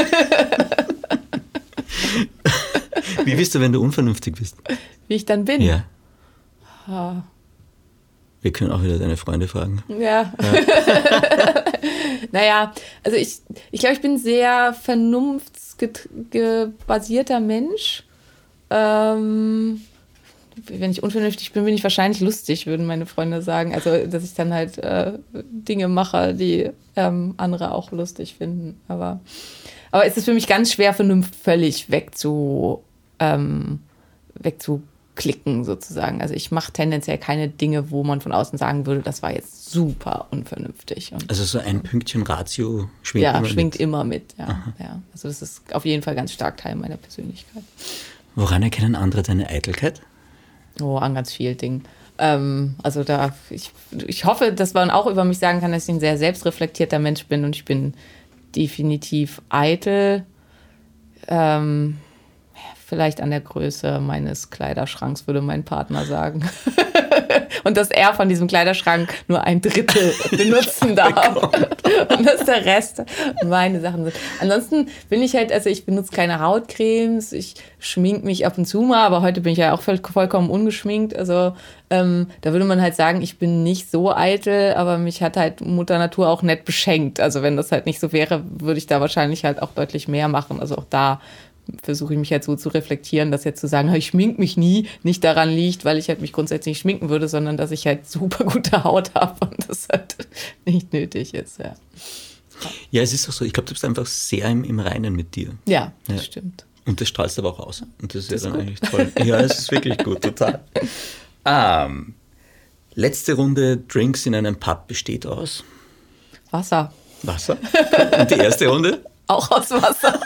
Wie bist du, wenn du unvernünftig bist? Wie ich dann bin. Ja. Wir können auch wieder deine Freunde fragen. Ja. naja, also ich, ich glaube, ich bin sehr vernunftsbasierter Mensch. Ähm, wenn ich unvernünftig bin, bin ich wahrscheinlich lustig, würden meine Freunde sagen. Also, dass ich dann halt äh, Dinge mache, die ähm, andere auch lustig finden. Aber, aber es ist für mich ganz schwer, Vernunft völlig wegzu, ähm, wegzuklicken, sozusagen. Also, ich mache tendenziell keine Dinge, wo man von außen sagen würde, das war jetzt super unvernünftig. Und, Also so ein Pünktchen Ratio schwingt ja, immer schwingt mit. immer mit. Ja, ja. Also, das ist auf jeden Fall ganz stark Teil meiner Persönlichkeit. Woran erkennen andere deine Eitelkeit? Oh, an ganz vielen Dingen. Ähm, also da, ich, ich hoffe, dass man auch über mich sagen kann, dass ich ein sehr selbstreflektierter Mensch bin und ich bin definitiv eitel. Ähm, vielleicht an der Größe meines Kleiderschranks, würde mein Partner sagen. und dass er von diesem Kleiderschrank nur ein Drittel benutzen darf. und dass der Rest meine Sachen sind. Ansonsten bin ich halt, also ich benutze keine Hautcremes, ich schmink mich ab und zu mal, aber heute bin ich ja auch voll, vollkommen ungeschminkt. Also ähm, da würde man halt sagen, ich bin nicht so eitel, aber mich hat halt Mutter Natur auch nett beschenkt. Also wenn das halt nicht so wäre, würde ich da wahrscheinlich halt auch deutlich mehr machen. Also auch da versuche ich mich halt so zu reflektieren, dass jetzt zu sagen, ich schmink mich nie, nicht daran liegt, weil ich halt mich grundsätzlich nicht schminken würde, sondern dass ich halt super gute Haut habe und das halt nicht nötig ist. Ja, Ja, es ist auch so. Ich glaube, du bist einfach sehr im, im Reinen mit dir. ja das Ja. stimmt. Und das strahlst du aber auch aus. Und das ist Das ja ist dann gut. eigentlich toll. Ja, es ist wirklich gut, total. Ähm, letzte Runde Drinks in einem Pub besteht aus Wasser. Wasser. Und die erste Runde? Auch aus Wasser.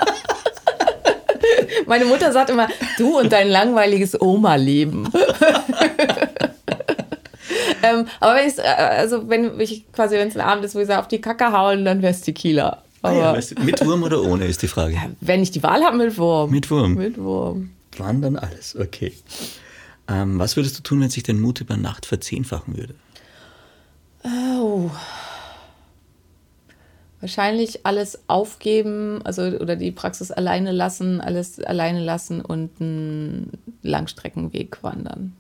Meine Mutter sagt immer, du und dein langweiliges Oma-Leben. ähm, aber wenn ich, also wenn ich quasi, wenn es ein Abend ist, wo ich sage, auf die Kacke hauen, dann wäre es Tequila. Ah, ja, weißt du, mit Wurm oder ohne ist die Frage. wenn ich die Wahl habe, mit Wurm. Mit Wurm. Mit Wurm. Wann dann alles? Okay. Ähm, was würdest du tun, wenn sich dein Mut über Nacht verzehnfachen würde? Oh. Wahrscheinlich alles aufgeben, also oder die Praxis alleine lassen, alles alleine lassen und einen Langstreckenweg wandern.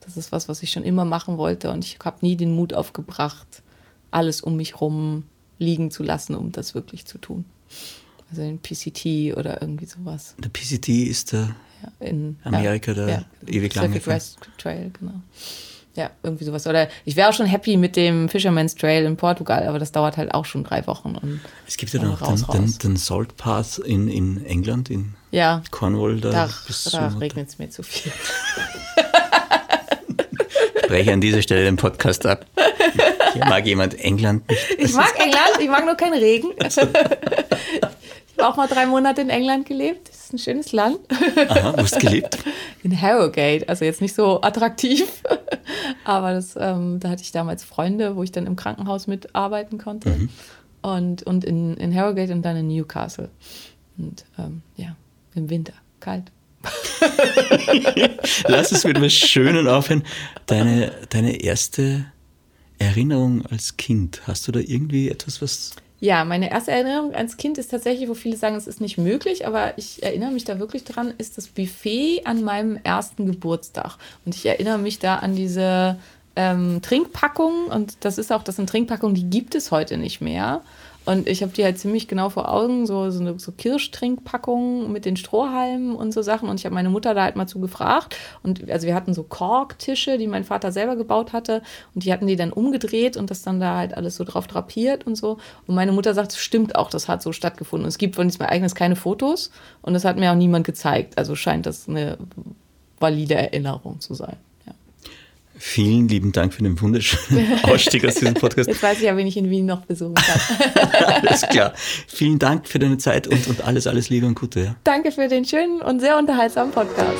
Das ist was, was ich schon immer machen wollte und ich habe nie den Mut aufgebracht, alles um mich rum liegen zu lassen, um das wirklich zu tun. Also den PCT oder irgendwie sowas. Der PCT ist der Ja, in Amerika, der ewig lange. Crest Trail, genau. Ja, irgendwie sowas. Oder ich wäre auch schon happy mit dem Fisherman's Trail in Portugal, aber das dauert halt auch schon drei Wochen. Und Es gibt ja dann noch raus, den, den, raus. den Salt Path in, in England, in ja, Cornwall. Da, da, regnet es mir zu viel. breche an dieser Stelle den Podcast ab. Hier mag jemand England nicht. Ich mag England, ich mag nur keinen Regen. Ich habe auch mal drei Monate in England gelebt. Das ist ein schönes Land. Aha, wo hast du gelebt? In Harrogate, also jetzt nicht so attraktiv, aber das, ähm, da hatte ich damals Freunde, wo ich dann im Krankenhaus mitarbeiten konnte. Und, und in, in Harrogate und dann in Newcastle. Und ähm, ja, im Winter, kalt. Lass es mit etwas Schönen aufhören. Deine, deine erste Erinnerung als Kind, hast du da irgendwie etwas, was... Ja, meine erste Erinnerung als Kind ist tatsächlich, wo viele sagen, es ist nicht möglich, aber ich erinnere mich da wirklich dran, ist das Buffet an meinem ersten Geburtstag. Und ich erinnere mich da an diese ähm, Trinkpackungen und das ist auch, das sind Trinkpackungen, die gibt es heute nicht mehr. Und ich habe die halt ziemlich genau vor Augen, so, so, eine, so Kirschtrinkpackungen mit den Strohhalmen und so Sachen. Und ich habe meine Mutter da halt mal zu gefragt. Und also wir hatten so Korktische, die mein Vater selber gebaut hatte. Und die hatten die dann umgedreht und das dann da halt alles so drauf drapiert und so. Und meine Mutter sagt, stimmt auch, das hat so stattgefunden. Und es gibt von diesem Ereignis keine Fotos und das hat mir auch niemand gezeigt. Also scheint das eine valide Erinnerung zu sein. Vielen lieben Dank für den wunderschönen Ausstieg aus diesem Podcast. Jetzt weiß ich ja, wen ich in Wien noch besuchen kann. Alles klar. Vielen Dank für deine Zeit und, und alles, alles Liebe und Gute. Ja. Danke für den schönen und sehr unterhaltsamen Podcast.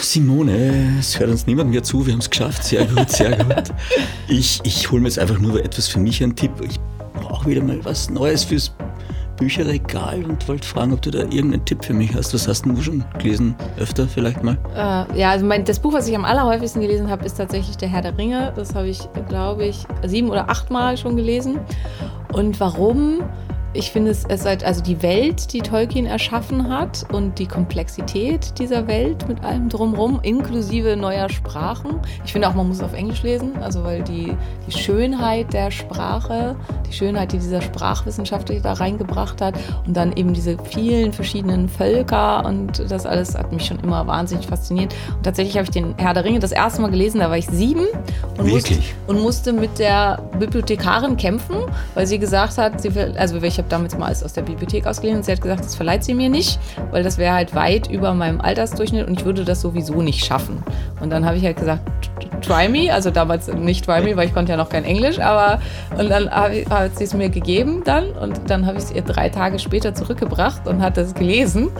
Simone, es hört uns niemand mehr zu, wir haben es geschafft. Sehr gut, sehr gut. Ich, ich hole mir jetzt einfach nur etwas für mich einen Tipp. Ich brauche wieder mal was Neues fürs Bücherregal und wollte fragen, ob du da irgendeinen Tipp für mich hast. Was hast du schon gelesen? Öfter vielleicht mal? Äh, ja, also mein, das Buch, was ich am allerhäufigsten gelesen habe, ist tatsächlich Der Herr der Ringe. Das habe ich, glaube ich, sieben oder acht Mal schon gelesen. Und warum? Ich finde es, es halt, also die Welt, die Tolkien erschaffen hat und die Komplexität dieser Welt mit allem drumherum, inklusive neuer Sprachen. Ich finde auch, man muss es auf Englisch lesen, also weil die, die Schönheit der Sprache, die Schönheit, die dieser Sprachwissenschaftler da reingebracht hat und dann eben diese vielen verschiedenen Völker und das alles hat mich schon immer wahnsinnig fasziniert. Und tatsächlich habe ich den Herr der Ringe das erste Mal gelesen, da war ich sieben und, musste, und musste mit der Bibliothekarin kämpfen, weil sie gesagt hat, sie will, also ich habe damals mal alles aus der Bibliothek ausgeliehen und sie hat gesagt, das verleiht sie mir nicht, weil das wäre halt weit über meinem Altersdurchschnitt und ich würde das sowieso nicht schaffen. Und dann habe ich halt gesagt, try me, also damals nicht try me, weil ich konnte ja noch kein Englisch, aber und dann hat sie es mir gegeben dann und dann habe ich es ihr drei Tage später zurückgebracht und hat das gelesen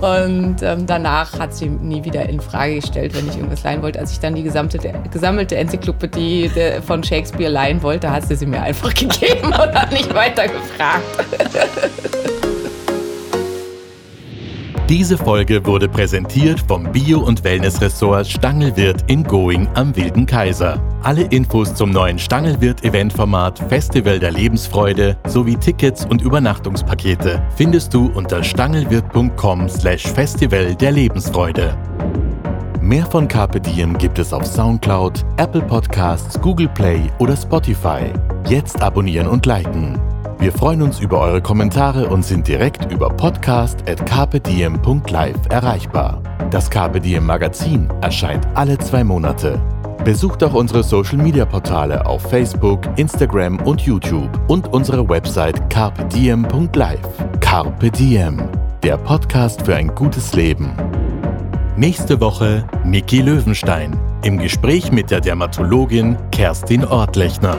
und ähm, danach hat sie nie wieder in Frage gestellt, wenn ich irgendwas leihen wollte. Als ich dann die gesamte, gesammelte Enzyklopädie von Shakespeare leihen wollte, hat sie sie mir einfach gegeben und hat nicht weiter gefragt. Diese Folge wurde präsentiert vom Bio- und Wellnessressort Stangelwirt in Going am Wilden Kaiser. Alle Infos zum neuen Stangelwirt-Eventformat Festival der Lebensfreude sowie Tickets und Übernachtungspakete findest du unter stangelwirt.com slash Festival der Lebensfreude. Mehr von Carpe Diem gibt es auf Soundcloud, Apple Podcasts, Google Play oder Spotify. Jetzt abonnieren und liken. Wir freuen uns über eure Kommentare und sind direkt über podcast.kpdm.live erreichbar. Das KPDM Magazin erscheint alle zwei Monate. Besucht auch unsere Social Media Portale auf Facebook, Instagram und YouTube und unsere Website carpediem.live. Carpe Diem, der Podcast für ein gutes Leben. Nächste Woche Niki Löwenstein im Gespräch mit der Dermatologin Kerstin Ortlechner.